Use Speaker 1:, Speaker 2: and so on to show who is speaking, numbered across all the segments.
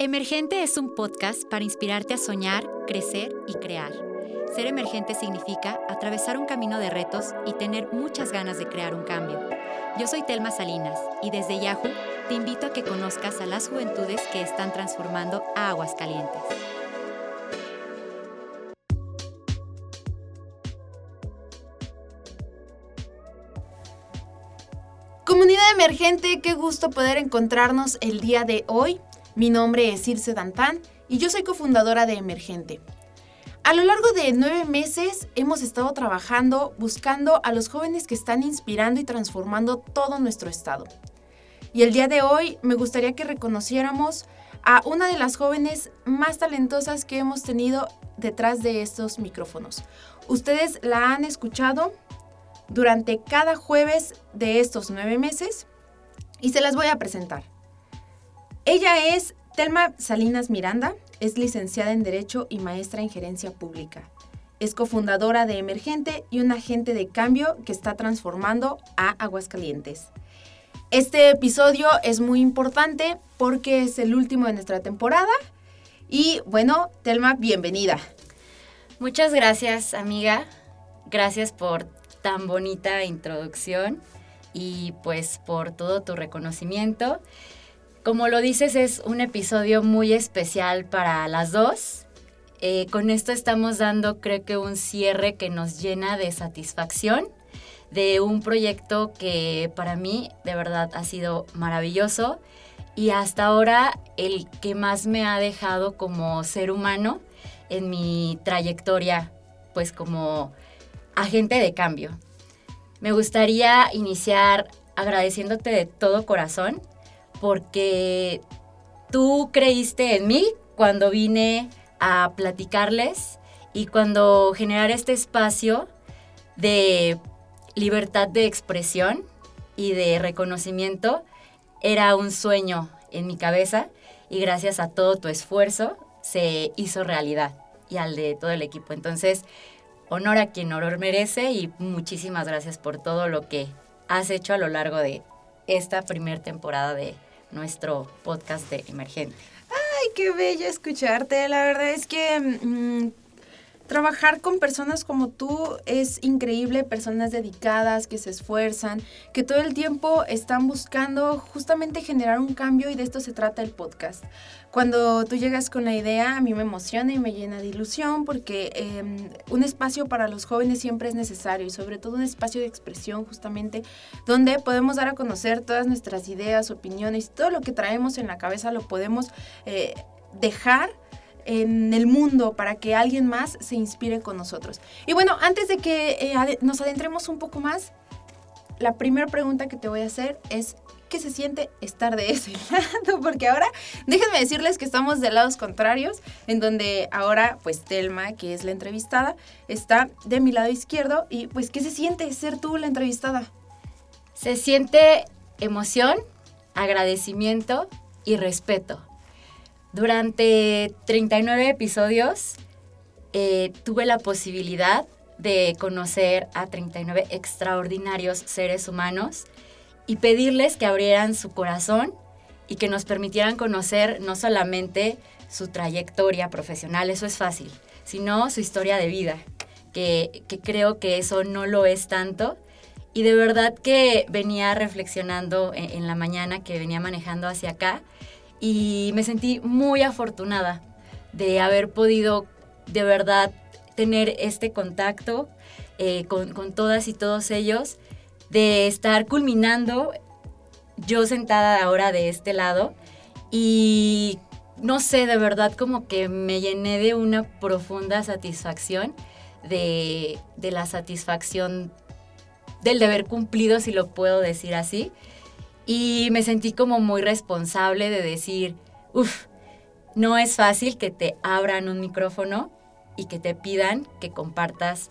Speaker 1: Emergente es un podcast para inspirarte a soñar, crecer y crear. Ser emergente significa atravesar un camino de retos y tener muchas ganas de crear un cambio. Yo soy Telma Salinas y desde Yahoo te invito a que conozcas a las juventudes que están transformando a Aguascalientes.
Speaker 2: Comunidad emergente, qué gusto poder encontrarnos el día de hoy. Mi nombre es Circe Dantán y yo soy cofundadora de Emergente. A lo largo de nueve meses hemos estado trabajando buscando a los jóvenes que están inspirando y transformando todo nuestro estado. Y el día de hoy me gustaría que reconociéramos a una de las jóvenes más talentosas que hemos tenido detrás de estos micrófonos. Ustedes la han escuchado durante cada jueves de estos nueve meses y se las voy a presentar. Ella es Telma Salinas Miranda, es licenciada en Derecho y maestra en Gerencia Pública. Es cofundadora de Emergente y un agente de cambio que está transformando a Aguascalientes. Este episodio es muy importante porque es el último de nuestra temporada. Y bueno, Telma, bienvenida.
Speaker 1: Muchas gracias, amiga. Gracias por tan bonita introducción y pues por todo tu reconocimiento. Como lo dices, es un episodio muy especial para las dos. Eh, con esto estamos dando, creo que, un cierre que nos llena de satisfacción de un proyecto que para mí de verdad ha sido maravilloso y hasta ahora el que más me ha dejado como ser humano en mi trayectoria, pues como agente de cambio. Me gustaría iniciar agradeciéndote de todo corazón porque tú creíste en mí cuando vine a platicarles y cuando generar este espacio de libertad de expresión y de reconocimiento era un sueño en mi cabeza y gracias a todo tu esfuerzo se hizo realidad y al de todo el equipo. Entonces, honor a quien honor merece y muchísimas gracias por todo lo que has hecho a lo largo de esta primera temporada de nuestro podcast de Emergente.
Speaker 2: Ay, qué bello escucharte. La verdad es que mm, trabajar con personas como tú es increíble, personas dedicadas, que se esfuerzan, que todo el tiempo están buscando justamente generar un cambio y de esto se trata el podcast. Cuando tú llegas con la idea, a mí me emociona y me llena de ilusión porque em, un espacio para los jóvenes siempre es necesario y sobre todo un espacio de expresión justamente donde podemos dar a conocer todas nuestras ideas, opiniones, todo lo que traemos en la cabeza lo podemos eh, dejar en el mundo para que alguien más se inspire con nosotros. Y bueno, antes de que eh, nos adentremos un poco más, la primera pregunta que te voy a hacer es, ¿qué se siente estar de ese lado? Porque ahora, déjenme decirles que estamos de lados contrarios, en donde ahora, pues Telma, que es la entrevistada, está de mi lado izquierdo y pues, ¿qué se siente ser tú la entrevistada?
Speaker 1: Se siente emoción, agradecimiento y respeto. Durante 39 episodios eh, tuve la posibilidad de conocer a 39 extraordinarios seres humanos y pedirles que abrieran su corazón y que nos permitieran conocer no solamente su trayectoria profesional, eso es fácil, sino su historia de vida, que, creo que eso no lo es tanto. Y de verdad que venía reflexionando en la mañana que venía manejando hacia acá y me sentí muy afortunada de haber podido de verdad tener este contacto eh, con, todas y todos ellos, de estar culminando yo sentada ahora de este lado y no sé, de verdad como que me llené de una profunda satisfacción, de, de la satisfacción del deber cumplido, si lo puedo decir así. Y me sentí como muy responsable de decir, uff, no es fácil que te abran un micrófono y que te pidan que compartas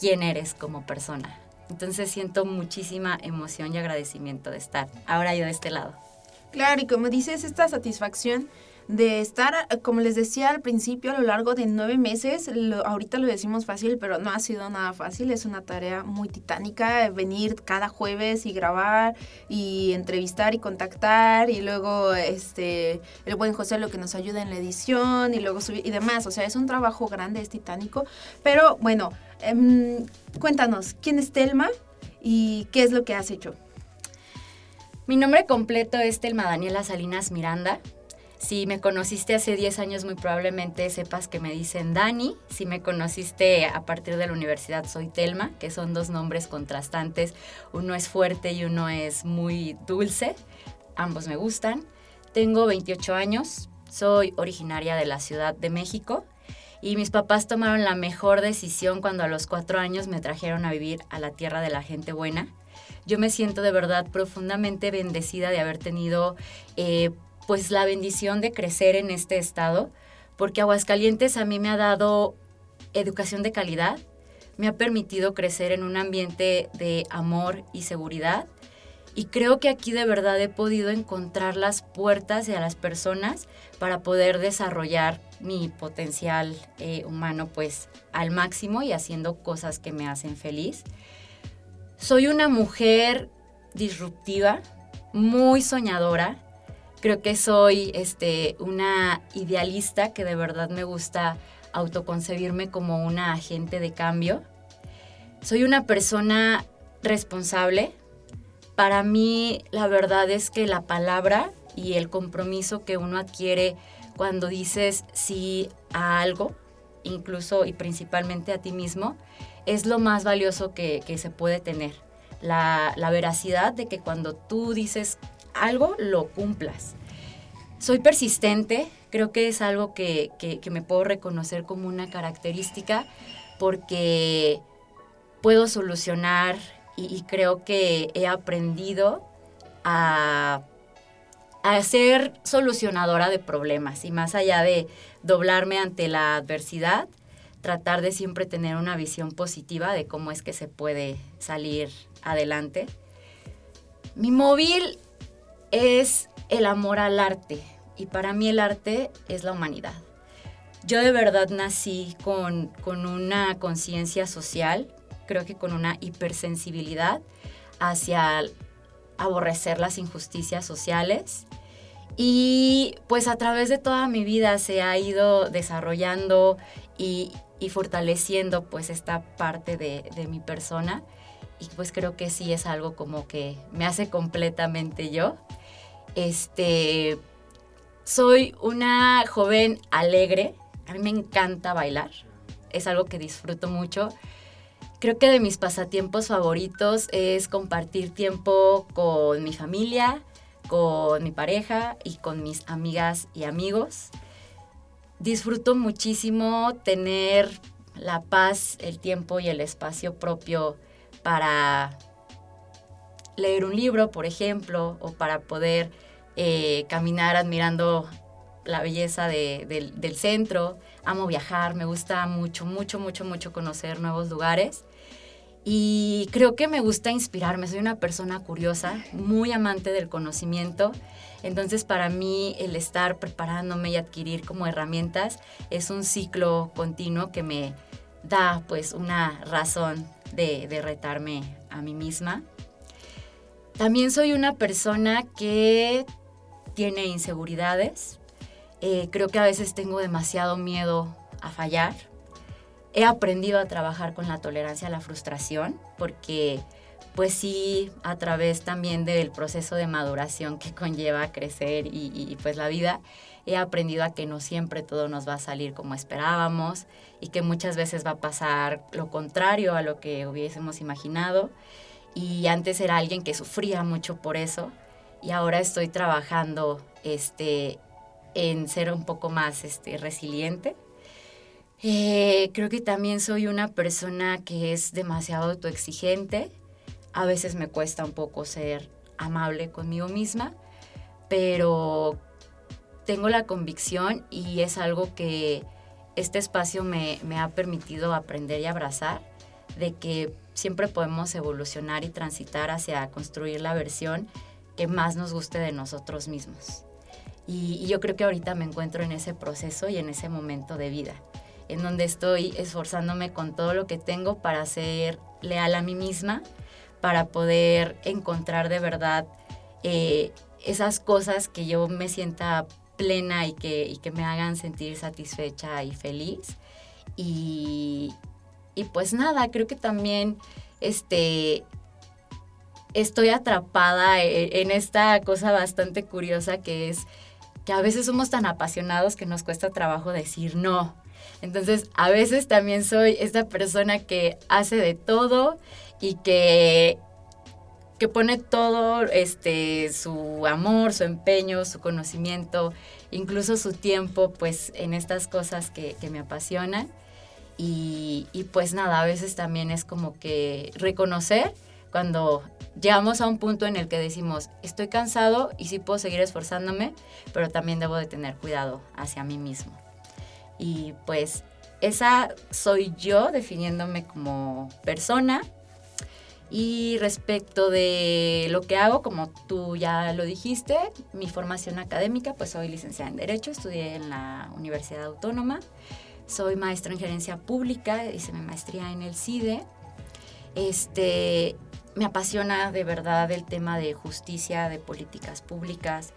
Speaker 1: quién eres como persona. Entonces siento muchísima emoción y agradecimiento de estar ahora yo de este lado.
Speaker 2: Claro, y como dices, esta satisfacción de estar, como les decía al principio, a lo largo de nueve meses, ahorita lo decimos fácil, pero no ha sido nada fácil, es una tarea muy titánica, venir cada jueves y grabar y entrevistar y contactar y luego este el buen José lo que nos ayuda en la edición y luego subir y demás, o sea, es un trabajo grande, es titánico, pero bueno, em, cuéntanos, ¿quién es Telma y qué es lo que has hecho?
Speaker 1: Mi nombre completo es Telma Daniela Salinas Miranda. Si me conociste hace 10 años, muy probablemente sepas que me dicen Dani. Si me conociste a partir de la universidad, soy Telma, que son dos nombres contrastantes. Uno es fuerte y uno es muy dulce. Ambos me gustan. Tengo 28 años, soy originaria de la Ciudad de México y mis papás tomaron la mejor decisión cuando a los cuatro años me trajeron a vivir a la tierra de la gente buena. Yo me siento de verdad profundamente bendecida de haber tenido eh, pues la bendición de crecer en este estado, porque Aguascalientes a mí me ha dado educación de calidad, me ha permitido crecer en un ambiente de amor y seguridad. Y creo que aquí de verdad he podido encontrar las puertas y a las personas para poder desarrollar mi potencial eh, humano pues al máximo y haciendo cosas que me hacen feliz. Soy una mujer disruptiva, muy soñadora, Creo que soy este, una idealista que de verdad me gusta autoconcebirme como una agente de cambio. Soy una persona responsable. Para mí la verdad es que la palabra y el compromiso que uno adquiere cuando dices sí a algo, incluso y principalmente a ti mismo, es lo más valioso que, se puede tener. La, la veracidad de que cuando tú dices algo lo cumplas. Soy persistente, creo que es algo que, me puedo reconocer como una característica porque puedo solucionar y, creo que he aprendido a, a, ser solucionadora de problemas y más allá de doblarme ante la adversidad, tratar de siempre tener una visión positiva de cómo es que se puede salir adelante. Mi móvil es el amor al arte y para mí el arte es la humanidad. Yo de verdad nací con, con una conciencia social, creo que con una hipersensibilidad hacia aborrecer las injusticias sociales. Y pues a través de toda mi vida se ha ido desarrollando y, y fortaleciendo pues esta parte de, de, mi persona. Y pues creo que sí es algo como que me hace completamente yo. Este, soy una joven alegre, a mí me encanta bailar, es algo que disfruto mucho. Creo que de mis pasatiempos favoritos es compartir tiempo con mi familia, con mi pareja y con mis amigas y amigos. Disfruto muchísimo tener la paz, el tiempo y el espacio propio para leer un libro, por ejemplo, o para poder eh, caminar admirando la belleza del centro. Amo viajar, me gusta mucho, mucho, mucho, mucho conocer nuevos lugares. Y creo que me gusta inspirarme, soy una persona curiosa, muy amante del conocimiento. Entonces para mí el estar preparándome y adquirir como herramientas es un ciclo continuo que me da pues una razón de, de retarme a mí misma. También soy una persona que tiene inseguridades. Eh, creo que a veces tengo demasiado miedo a fallar. He aprendido a trabajar con la tolerancia a la frustración porque pues sí, a través también del proceso de maduración que conlleva crecer y, y, pues la vida, he aprendido a que no siempre todo nos va a salir como esperábamos y que muchas veces va a pasar lo contrario a lo que hubiésemos imaginado y antes era alguien que sufría mucho por eso y ahora estoy trabajando este, en ser un poco más este, resiliente. Eh, creo que también soy una persona que es demasiado autoexigente. A veces me cuesta un poco ser amable conmigo misma, pero tengo la convicción y es algo que este espacio me, me ha permitido aprender y abrazar, de que siempre podemos evolucionar y transitar hacia construir la versión que más nos guste de nosotros mismos. Y, yo creo que ahorita me encuentro en ese proceso y en ese momento de vida, en donde estoy esforzándome con todo lo que tengo para ser leal a mí misma, para poder encontrar de verdad eh, esas cosas que yo me sienta plena y que, que me hagan sentir satisfecha y feliz. Y, y pues nada, creo que también este, estoy atrapada e, en esta cosa bastante curiosa que es que a veces somos tan apasionados que nos cuesta trabajo decir no. Entonces, a veces también soy esta persona que hace de todo y que que pone todo este su amor, su empeño, su conocimiento, incluso su tiempo, pues en estas cosas que, que me apasionan. Y, y, pues nada, a veces también es como que reconocer cuando llegamos a un punto en el que decimos, estoy cansado y sí puedo seguir esforzándome, pero también debo de tener cuidado hacia mí mismo. Y pues esa soy yo definiéndome como persona. Y respecto de lo que hago, como tú ya lo dijiste, mi formación académica, pues soy licenciada en Derecho, estudié en la Universidad Autónoma. Soy maestra en gerencia pública, hice mi maestría en el CIDE. Este, me apasiona de verdad el tema de justicia, de políticas públicas.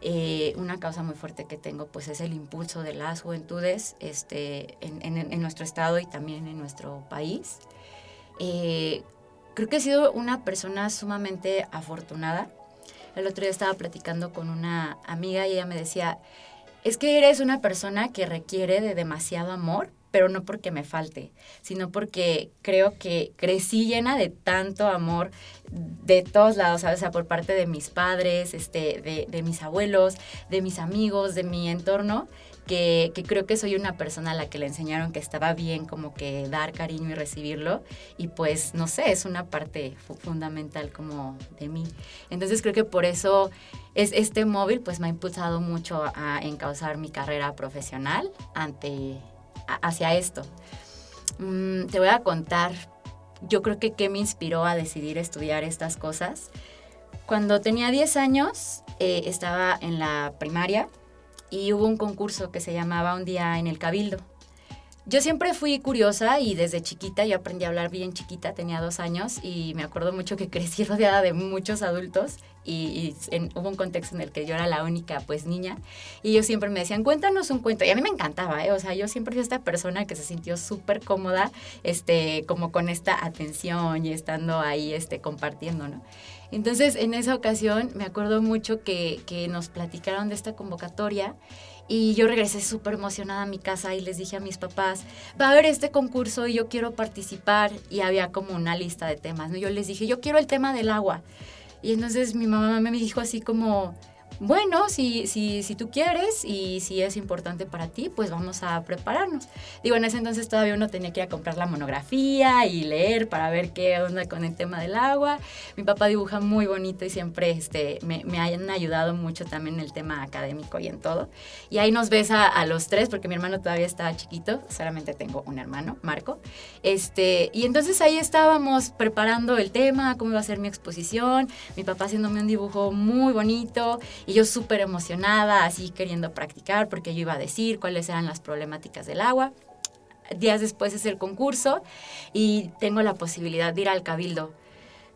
Speaker 1: Eh, una causa muy fuerte que tengo pues es el impulso de las juventudes este, en, nuestro estado y también en nuestro país. Eh, creo que he sido una persona sumamente afortunada. El otro día estaba platicando con una amiga y ella me decía, es que eres una persona que requiere de demasiado amor, pero no porque me falte, sino porque creo que crecí llena de tanto amor de todos lados, ¿sabes? Por parte de mis padres, este, de, de mis abuelos, de mis amigos, de mi entorno, que, creo que soy una persona a la que le enseñaron que estaba bien como que dar cariño y recibirlo y pues no sé, es una parte fundamental como de mí. Entonces creo que por eso es, este móvil pues me ha impulsado mucho a encauzar mi carrera profesional ante, hacia esto. Mm, te voy a contar, yo creo que qué me inspiró a decidir estudiar estas cosas. Cuando tenía 10 años, eh, estaba en la primaria y hubo un concurso que se llamaba Un día en el Cabildo. Yo siempre fui curiosa y desde chiquita, yo aprendí a hablar bien chiquita, tenía dos años y me acuerdo mucho que crecí rodeada de muchos adultos y, hubo un contexto en el que yo era la única pues niña y ellos siempre me decían, cuéntanos un cuento y a mí me encantaba, ¿eh? o sea, yo siempre fui esta persona que se sintió súper cómoda, este, como con esta atención y estando ahí, este, compartiendo, ¿no? Entonces, en esa ocasión me acuerdo mucho que, nos platicaron de esta convocatoria y yo regresé súper emocionada a mi casa y les dije a mis papás, va a haber este concurso y yo quiero participar. Y había como una lista de temas, ¿no? Yo les dije, yo quiero el tema del agua. Y entonces mi mamá me dijo así como, bueno, si, si, si tú quieres y si es importante para ti, pues vamos a prepararnos. Digo, en ese entonces todavía uno tenía que ir a comprar la monografía y leer para ver qué onda con el tema del agua. Mi papá dibuja muy bonito y siempre este, me, me han ayudado mucho también en el tema académico y en todo. Y ahí nos ves a, los tres, porque mi hermano todavía está chiquito, solamente tengo un hermano, Marco. Este, y entonces ahí estábamos preparando el tema, cómo iba a ser mi exposición, mi papá haciéndome un dibujo muy bonito y yo súper emocionada, así queriendo practicar, porque yo iba a decir cuáles eran las problemáticas del agua. Días después es el concurso y tengo la posibilidad de ir al cabildo.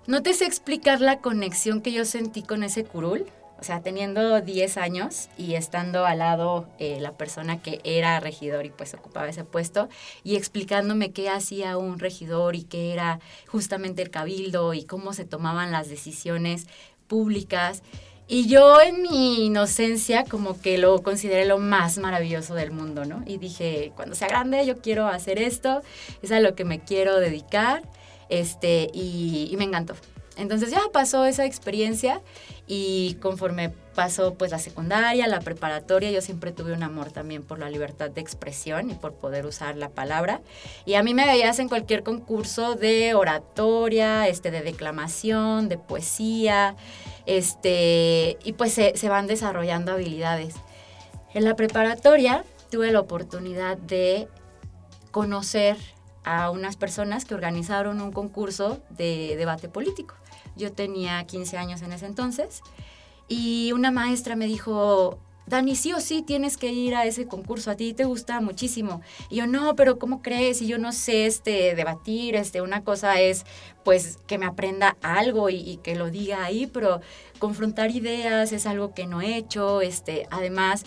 Speaker 1: No te sé explicar la conexión que yo sentí con ese curul. O sea, teniendo 10 años y estando al lado eh, la persona que era regidor y pues ocupaba ese puesto y explicándome qué hacía un regidor y qué era justamente el cabildo y cómo se tomaban las decisiones públicas. Y yo en mi inocencia como que lo consideré lo más maravilloso del mundo, ¿no? Y dije, cuando sea grande yo quiero hacer esto, es a lo que me quiero dedicar, este, y, y me encantó. Entonces ya pasó esa experiencia y conforme pasó pues la secundaria, la preparatoria, yo siempre tuve un amor también por la libertad de expresión y por poder usar la palabra. Y a mí me veías en cualquier concurso de oratoria, este, de declamación, de poesía, este, y pues se, se van desarrollando habilidades. En la preparatoria tuve la oportunidad de conocer a unas personas que organizaron un concurso de debate político. Yo tenía 15 años en ese entonces y una maestra me dijo, Dani, sí o sí tienes que ir a ese concurso, a ti te gusta muchísimo. Y yo, no, pero ¿cómo crees? Y yo no sé este, debatir, este, una cosa es pues que me aprenda algo y, que lo diga ahí, pero confrontar ideas es algo que no he hecho, este, además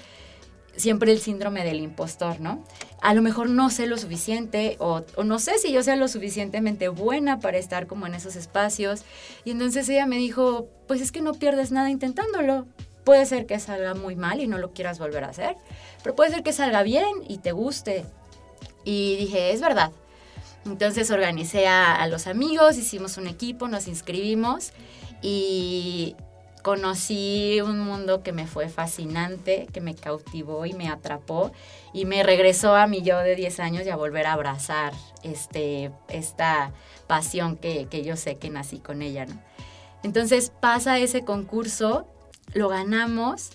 Speaker 1: siempre el síndrome del impostor, ¿no? A lo mejor no sé lo suficiente o, no sé si yo sea lo suficientemente buena para estar como en esos espacios. Y entonces ella me dijo, pues es que no pierdes nada intentándolo. Puede ser que salga muy mal y no lo quieras volver a hacer, pero puede ser que salga bien y te guste. Y dije, es verdad. Entonces organicé a los amigos, hicimos un equipo, nos inscribimos y conocí un mundo que me fue fascinante, que me cautivó y me atrapó y me regresó a mi yo de 10 años y a volver a abrazar este, esta pasión que, que yo sé que nací con ella. ¿no? Entonces pasa ese concurso, lo ganamos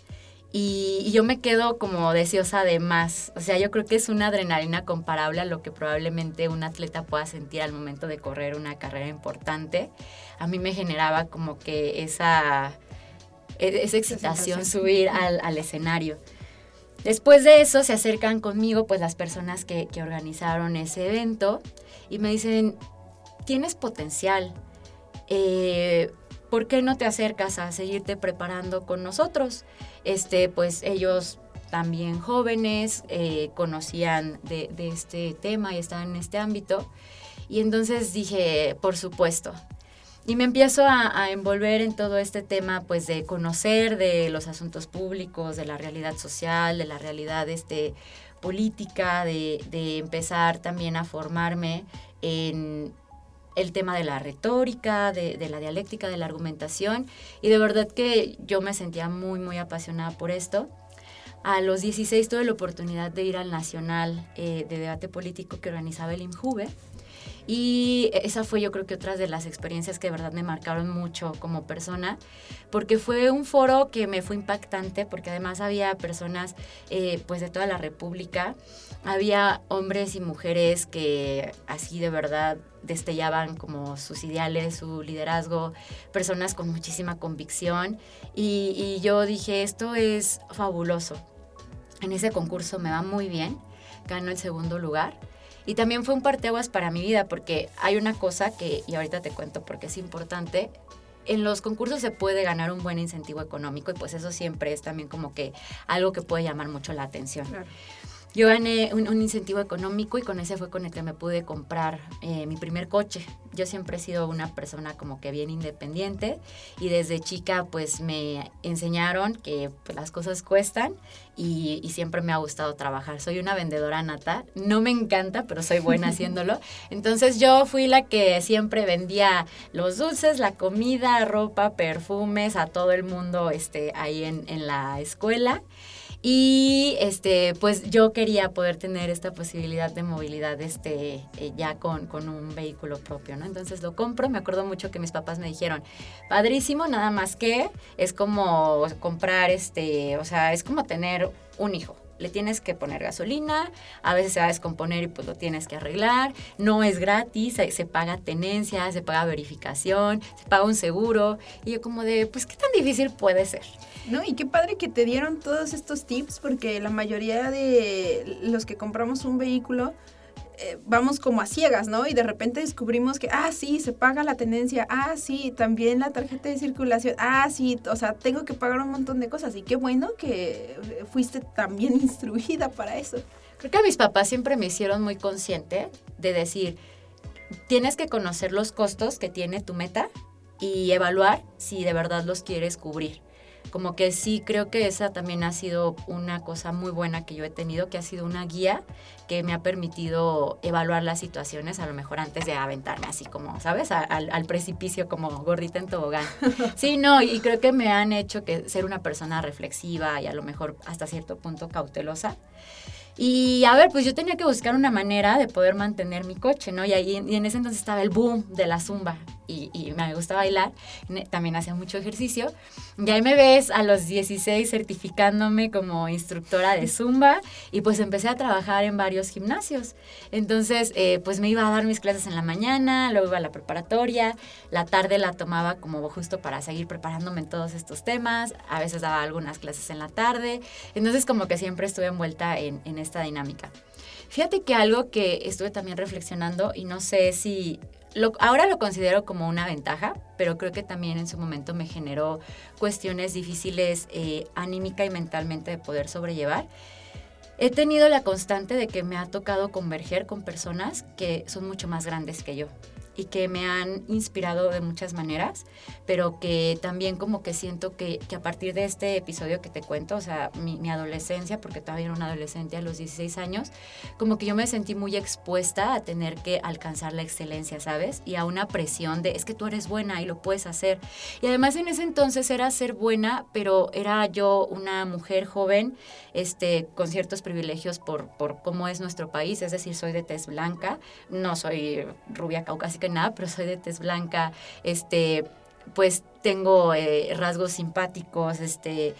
Speaker 1: y, y, yo me quedo como deseosa de más. O sea, yo creo que es una adrenalina comparable a lo que probablemente un atleta pueda sentir al momento de correr una carrera importante. A mí me generaba como que esa esa excitación subir al, al, escenario. Después de eso se acercan conmigo pues las personas que, que, organizaron ese evento y me dicen, tienes potencial, eh, ¿por qué no te acercas a seguirte preparando con nosotros? Este, pues ellos también jóvenes eh, conocían de, de este tema y estaban en este ámbito y entonces dije, por supuesto, y me empiezo a, envolver en todo este tema, pues de conocer de los asuntos públicos, de la realidad social, de la realidad este, política, de, empezar también a formarme en el tema de la retórica, de, de, la dialéctica, de la argumentación. Y de verdad que yo me sentía muy, muy apasionada por esto. A los 16 tuve la oportunidad de ir al Nacional eh, de Debate Político que organizaba el IMJUVE. Y esa fue yo creo que otra de las experiencias que de verdad me marcaron mucho como persona, porque fue un foro que me fue impactante, porque además había personas eh, pues de toda la República, había hombres y mujeres que así de verdad destellaban como sus ideales, su liderazgo, personas con muchísima convicción y, y yo dije, esto es fabuloso. En ese concurso me va muy bien, gano el segundo lugar y también fue un parteaguas para mi vida, porque hay una cosa que, y ahorita te cuento porque es importante, en los concursos se puede ganar un buen incentivo económico y pues eso siempre es también como que algo que puede llamar mucho la atención. Claro. Yo gané un, un, incentivo económico y con ese fue con el que me pude comprar eh, mi primer coche. Yo siempre he sido una persona como que bien independiente y desde chica pues me enseñaron que pues, las cosas cuestan y, y, siempre me ha gustado trabajar. Soy una vendedora nata, no me encanta, pero soy buena haciéndolo. Entonces yo fui la que siempre vendía los dulces, la comida, ropa, perfumes a todo el mundo este, ahí en, en la escuela. Y este, pues yo quería poder tener esta posibilidad de movilidad este, eh, ya con, con, un vehículo propio, ¿no? Entonces lo compro, me acuerdo mucho que mis papás me dijeron, padrísimo, nada más que es como comprar, este, o sea, es como tener un hijo. Le tienes que poner gasolina, a veces se va a descomponer y pues lo tienes que arreglar, no es gratis, se, se, paga tenencia, se paga verificación, se paga un seguro, y yo como de, pues qué tan difícil puede ser.
Speaker 2: No, y qué padre que te dieron todos estos tips, porque la mayoría de los que compramos un vehículo, eh, vamos como a ciegas, ¿no? Y de repente descubrimos que, ah, sí, se paga la tenencia, ah, sí, también la tarjeta de circulación, ah, sí, o sea, tengo que pagar un montón de cosas. Y qué bueno que fuiste también instruida para eso.
Speaker 1: Creo que mis papás siempre me hicieron muy consciente de decir, tienes que conocer los costos que tiene tu meta y evaluar si de verdad los quieres cubrir como que sí creo que esa también ha sido una cosa muy buena que yo he tenido, que ha sido una guía que me ha permitido evaluar las situaciones, a lo mejor antes de aventarme así como, ¿sabes? Al, al precipicio como gordita en tobogán. Sí, no, y creo que me han hecho que ser una persona reflexiva y a lo mejor hasta cierto punto cautelosa. Y a ver, pues yo tenía que buscar una manera de poder mantener mi coche, ¿no? Y ahí y en ese entonces estaba el boom de la zumba. Y, me gusta bailar, también hacía mucho ejercicio. Y ahí me ves a los 16 certificándome como instructora de Zumba y pues empecé a trabajar en varios gimnasios. Entonces, eh, pues me iba a dar mis clases en la mañana, luego iba a la preparatoria, la tarde la tomaba como justo para seguir preparándome en todos estos temas, a veces daba algunas clases en la tarde, entonces como que siempre estuve envuelta en, en esta dinámica. Fíjate que algo que estuve también reflexionando y no sé si ahora lo considero como una ventaja, pero creo que también en su momento me generó cuestiones difíciles eh, anímica y mentalmente de poder sobrellevar. He tenido la constante de que me ha tocado converger con personas que son mucho más grandes que yo y que me han inspirado de muchas maneras, pero que también como que siento que, que a partir de este episodio que te cuento, o sea, mi, mi, adolescencia, porque todavía era una adolescente a los 16 años, como que yo me sentí muy expuesta a tener que alcanzar la excelencia, ¿sabes? Y a una presión de, es que tú eres buena y lo puedes hacer. Y además en ese entonces era ser buena, pero era yo una mujer joven, este, con ciertos privilegios por, por cómo es nuestro país, es decir, soy de tez blanca, no soy rubia caucásica nada, pero soy de tez blanca, este, pues tengo eh, rasgos simpáticos, este,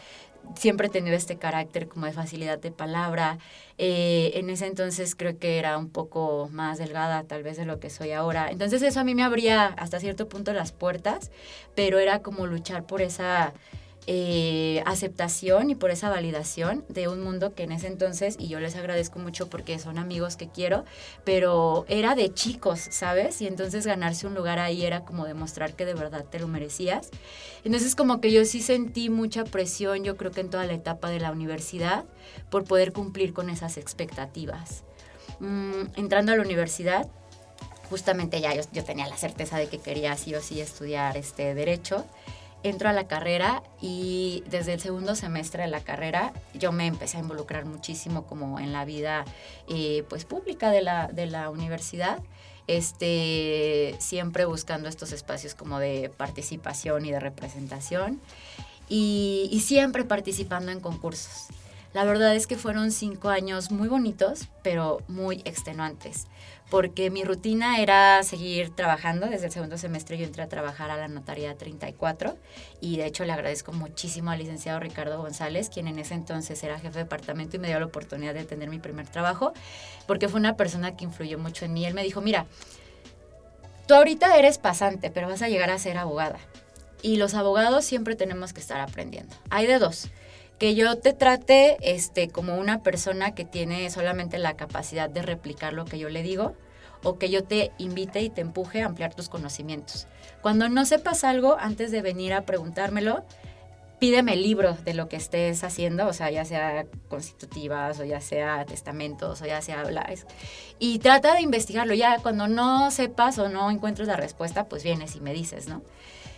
Speaker 1: siempre he tenido este carácter como de facilidad de palabra. Eh, en ese entonces creo que era un poco más delgada tal vez de lo que soy ahora. Entonces eso a mí me abría hasta cierto punto las puertas, pero era como luchar por esa eh, aceptación y por esa validación de un mundo que en ese entonces, y yo les agradezco mucho porque son amigos que quiero, pero era de chicos, ¿sabes? Y entonces ganarse un lugar ahí era como demostrar que de verdad te lo merecías. Entonces como que yo sí sentí mucha presión, yo creo que en toda la etapa de la universidad, por poder cumplir con esas expectativas. Mm, entrando a la universidad, justamente ya yo, yo, tenía la certeza de que quería sí o sí estudiar este derecho entro a la carrera y desde el segundo semestre de la carrera yo me empecé a involucrar muchísimo como en la vida eh, pues pública de la, de la universidad este, siempre buscando estos espacios como de participación y de representación y, y siempre participando en concursos. La verdad es que fueron cinco años muy bonitos, pero muy extenuantes porque mi rutina era seguir trabajando. Desde el segundo semestre yo entré a trabajar a la notaría 34 y de hecho le agradezco muchísimo al licenciado Ricardo González, quien en ese entonces era jefe de departamento y me dio la oportunidad de tener mi primer trabajo, porque fue una persona que influyó mucho en mí. Él me dijo, mira, tú ahorita eres pasante, pero vas a llegar a ser abogada. Y los abogados siempre tenemos que estar aprendiendo. Hay de dos que yo te trate este, como una persona que tiene solamente la capacidad de replicar lo que yo le digo o que yo te invite y te empuje a ampliar tus conocimientos. Cuando no sepas algo, antes de venir a preguntármelo, pídeme el libro de lo que estés haciendo, o sea, ya sea constitutivas o ya sea testamentos o ya sea hablas, y trata de investigarlo. Ya cuando no sepas o no encuentres la respuesta, pues vienes y me dices, ¿no?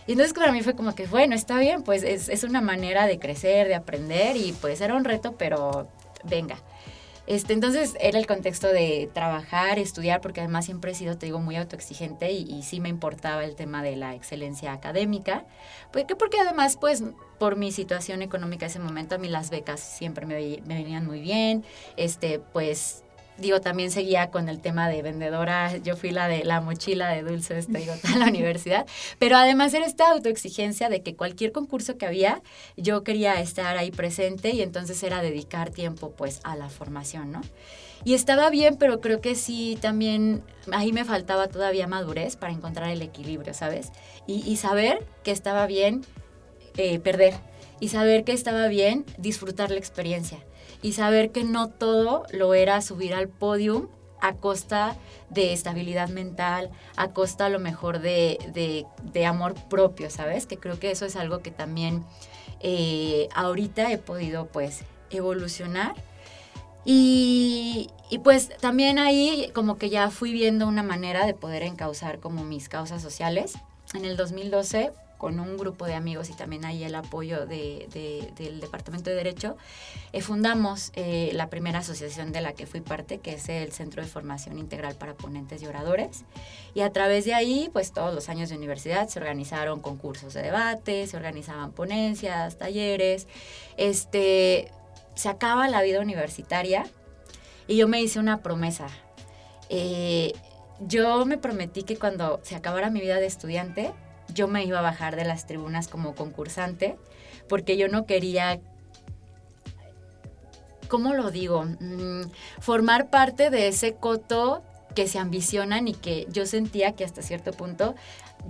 Speaker 1: Y entonces para mí fue como que, bueno, está bien, pues es, es una manera de crecer, de aprender y pues era un reto, pero venga. Este, entonces era el contexto de trabajar, estudiar, porque además siempre he sido, te digo, muy autoexigente y, y sí me importaba el tema de la excelencia académica. Porque, porque además, pues, por mi situación económica en ese momento, a mí las becas siempre me, me venían muy bien. Este, pues digo, también seguía con el tema de vendedora, yo fui la de la mochila de dulces, te digo, en la universidad, pero además era esta autoexigencia de que cualquier concurso que había, yo quería estar ahí presente y entonces era dedicar tiempo pues a la formación, ¿no? Y estaba bien, pero creo que sí, también ahí me faltaba todavía madurez para encontrar el equilibrio, ¿sabes? Y, saber que estaba bien eh, perder y saber que estaba bien disfrutar la experiencia y saber que no todo lo era subir al podium a costa de estabilidad mental, a costa a lo mejor de, amor propio, ¿sabes? Que creo que eso es algo que también eh, ahorita he podido pues evolucionar. Y, y, pues también ahí como que ya fui viendo una manera de poder encauzar como mis causas sociales. En el 2012 con un grupo de amigos y también ahí el apoyo de, del Departamento de Derecho, eh, fundamos eh, la primera asociación de la que fui parte, que es el Centro de Formación Integral para Ponentes y Oradores. Y a través de ahí, pues todos los años de universidad se organizaron concursos de debate, se organizaban ponencias, talleres. Este, se acaba la vida universitaria y yo me hice una promesa. Eh, yo me prometí que cuando se acabara mi vida de estudiante, yo me iba a bajar de las tribunas como concursante, porque yo no quería ¿cómo lo digo? Mm, formar parte de ese coto que se ambicionan y que yo sentía que hasta cierto punto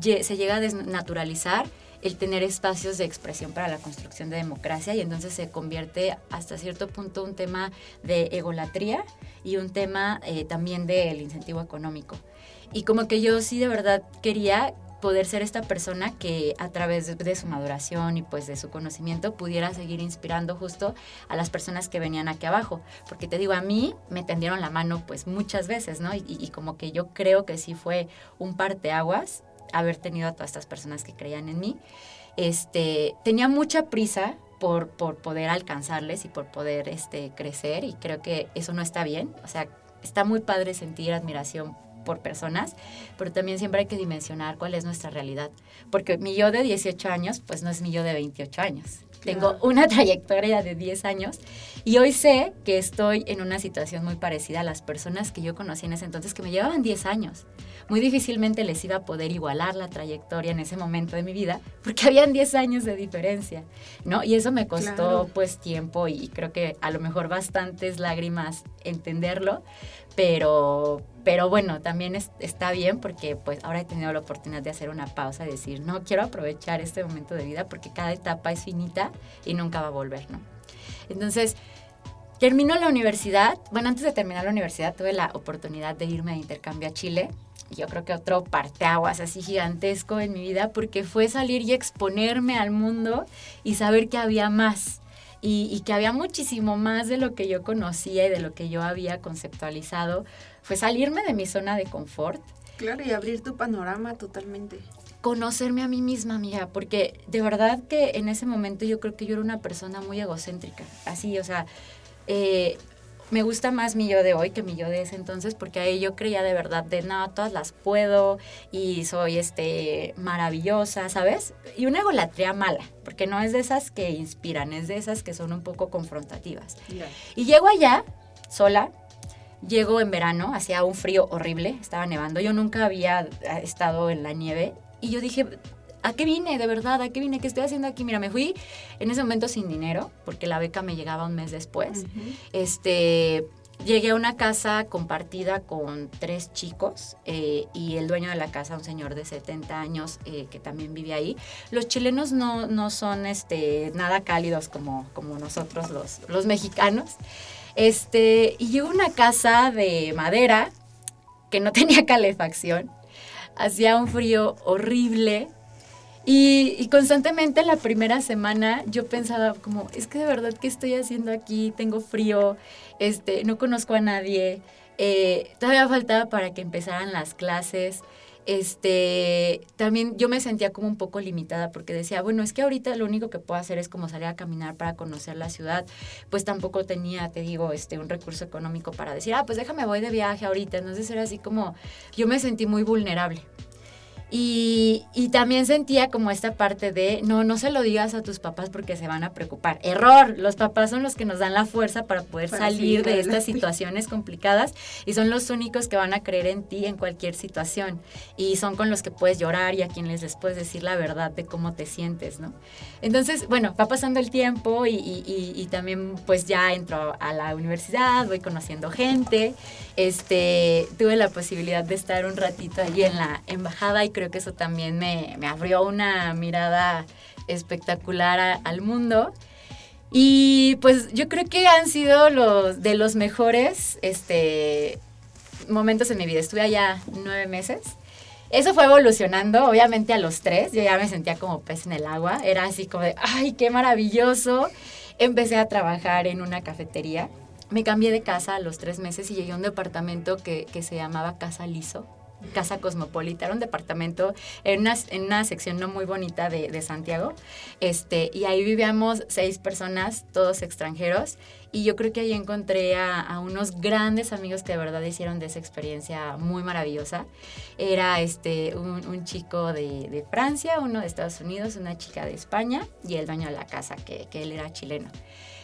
Speaker 1: se llega a desnaturalizar el tener espacios de expresión para la construcción de democracia y entonces se convierte hasta cierto punto un tema de egolatría y un tema eh, también del incentivo económico. Y como que yo sí de verdad quería poder ser esta persona que a través de, su maduración y pues de su conocimiento pudiera seguir inspirando justo a las personas que venían aquí abajo. Porque te digo, a mí me tendieron la mano pues muchas veces, ¿no? Y, como que yo creo que sí fue un parteaguas haber tenido a todas estas personas que creían en mí. Este, tenía mucha prisa por, por poder alcanzarles y por poder este, crecer y creo que eso no está bien. O sea, está muy padre sentir admiración por personas, pero también siempre hay que dimensionar cuál es nuestra realidad. Porque mi yo de 18 años, pues no es mi yo de 28 años. Tengo una trayectoria de 10 años y hoy sé que estoy en una situación muy parecida a las personas que yo conocí en ese entonces, que me llevaban 10 años. Muy difícilmente les iba a poder igualar la trayectoria en ese momento de mi vida, porque habían 10 años de diferencia, ¿no? Y eso me costó pues tiempo y creo que a lo mejor bastantes lágrimas entenderlo, pero, pero bueno, también está bien porque pues ahora he tenido la oportunidad de hacer una pausa y decir, no, quiero aprovechar este momento de vida porque cada etapa es finita y nunca va a volver, ¿no? Entonces, termino la universidad, bueno, antes de terminar la universidad tuve la oportunidad de irme de intercambio a Chile. Yo creo que otro parteaguas así gigantesco en mi vida porque fue salir y exponerme al mundo y saber que había más y, que había muchísimo más de lo que yo conocía y de lo que yo había conceptualizado, fue salirme de mi zona de confort.
Speaker 2: Claro, y abrir tu panorama totalmente.
Speaker 1: Conocerme a mí misma, amiga, porque de verdad que en ese momento yo creo que yo era una persona muy egocéntrica, así, o sea, eh, me gusta más mi yo de hoy que mi yo de ese entonces porque ahí yo creía de verdad de no, todas las puedo y soy este maravillosa, ¿sabes? Y una egolatría mala, porque no es de esas que inspiran, es de esas que son un poco confrontativas. Y llego allá sola, llego en verano, hacía un frío horrible, estaba nevando, yo nunca había estado en la nieve y yo dije, ¿a qué vine? De verdad, ¿a qué vine? ¿Qué estoy haciendo aquí? Mira, me fui en ese momento sin dinero, porque la beca me llegaba un mes después. Este. Llegué a una casa compartida con tres chicos eh, y el dueño de la casa, un señor de 70 años eh, que también vive ahí. Los chilenos no, no son este, nada cálidos como, como nosotros los, los mexicanos. Este, y llegó a una casa de madera que no tenía calefacción. Hacía un frío horrible, y, constantemente la primera semana yo pensaba como, es que de verdad, ¿qué estoy haciendo aquí? Tengo frío, este, no conozco a nadie. Eh, todavía faltaba para que empezaran las clases. Este, también yo me sentía como un poco limitada porque decía, bueno, es que ahorita lo único que puedo hacer es como salir a caminar para conocer la ciudad. Pues tampoco tenía, te digo, este, un recurso económico para decir, ah, pues déjame, voy de viaje ahorita. Entonces era así como, yo me sentí muy vulnerable. Y, también sentía como esta parte de, no, no se lo digas a tus papás porque se van a preocupar. Error, los papás son los que nos dan la fuerza para poder salir de estas situaciones complicadas y son los únicos que van a creer en ti en cualquier situación. Y son con los que puedes llorar y a quienes les puedes decir la verdad de cómo te sientes, ¿no? Entonces, bueno, va pasando el tiempo y, y también pues ya entro a la universidad, voy conociendo gente, este, tuve la posibilidad de estar un ratito allí en la embajada y creo que eso también me, abrió una mirada espectacular al mundo. Y pues yo creo que han sido los de los mejores este, momentos en mi vida. Estuve allá nueve meses. Eso fue evolucionando, obviamente a los tres. Yo ya me sentía como pez en el agua. Era así como de, ay, qué maravilloso. Empecé a trabajar en una cafetería. Me cambié de casa a los tres meses y llegué a un departamento que, que se llamaba Casa Liso Casa Cosmopolita, era un departamento en una, sección no muy bonita de, Santiago, este, y ahí vivíamos seis personas, todos extranjeros, y yo creo que ahí encontré a, unos grandes amigos que de verdad hicieron de esa experiencia muy maravillosa. Era este, un, chico de, Francia, uno de Estados Unidos, una chica de España, y el dueño de la casa, que él era chileno.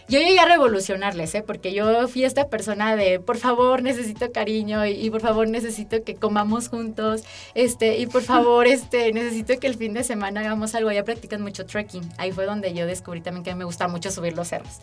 Speaker 1: Yo llegué a revolucionarles, ¿eh? Porque yo fui esta persona de, por favor, necesito cariño y, por favor, necesito que comamos juntos, este, y por favor, este, necesito que el fin de semana hagamos algo. Ya practican mucho trekking. Ahí fue donde yo descubrí también que me gusta mucho subir los cerros.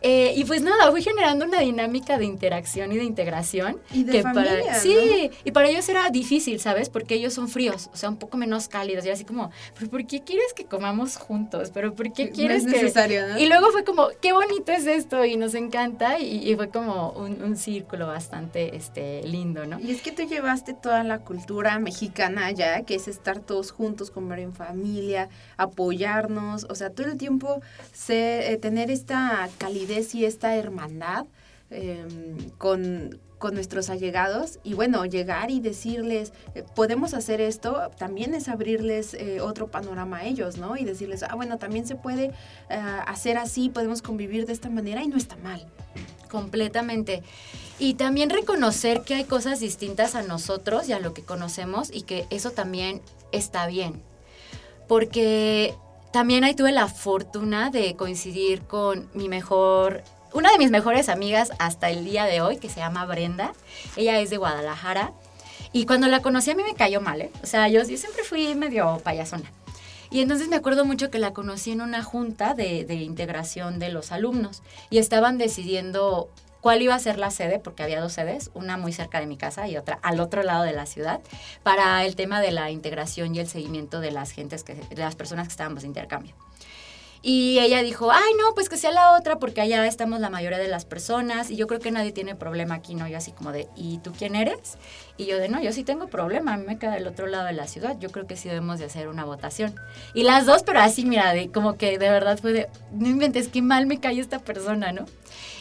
Speaker 1: Eh, y pues nada, fui generando una dinámica de interacción y de integración.
Speaker 2: Y de familia,
Speaker 1: para, Sí, y para ellos era difícil, ¿sabes? Porque ellos son fríos, o sea, un poco menos cálidos. Y así como, ¿pero por qué quieres que comamos juntos? ¿Pero por qué quieres
Speaker 2: no es necesario,
Speaker 1: ¿no? Y luego fue como, qué bonito es esto y nos encanta. Y, fue como un, círculo bastante este, lindo, ¿no?
Speaker 2: Y es que tú llevaste toda la cultura mexicana allá, que es estar todos juntos, comer en familia, apoyarnos, o sea, todo el tiempo eh, tener esta calidad y esta hermandad em, con, nuestros allegados y bueno, llegar y decirles, eh, podemos hacer esto, también es abrirles eh, otro panorama a ellos, ¿no? Y decirles, ah, bueno, también se puede eh, hacer así, podemos convivir de esta manera y no está mal.
Speaker 1: Completamente. Y también reconocer que hay cosas distintas a nosotros y a lo que conocemos y que eso también está bien. Porque también ahí tuve la fortuna de coincidir con mi mejor, una de mis mejores amigas hasta el día de hoy, que se llama Brenda. Ella es de Guadalajara. Y cuando la conocí a mí me cayó mal, ¿eh? O sea, yo, siempre fui medio payasona. Y entonces me acuerdo mucho que la conocí en una junta de, integración de los alumnos y estaban decidiendo cuál iba a ser la sede, porque había dos sedes, una muy cerca de mi casa y otra al otro lado de la ciudad, para el tema de la integración y el seguimiento de las de las personas que estábamos de intercambio. Y ella dijo, ay, no, pues que sea la otra, porque allá estamos la mayoría de las personas y yo creo que nadie tiene problema aquí, ¿no? Yo así como de, ¿y tú quién eres? Y yo de, no, yo sí tengo problema, a mí me queda del otro lado de la ciudad, yo creo que sí debemos de hacer una votación. Y las dos, pero así, mira, de, como que de verdad fue de, no inventes, qué mal me cae esta persona, ¿no?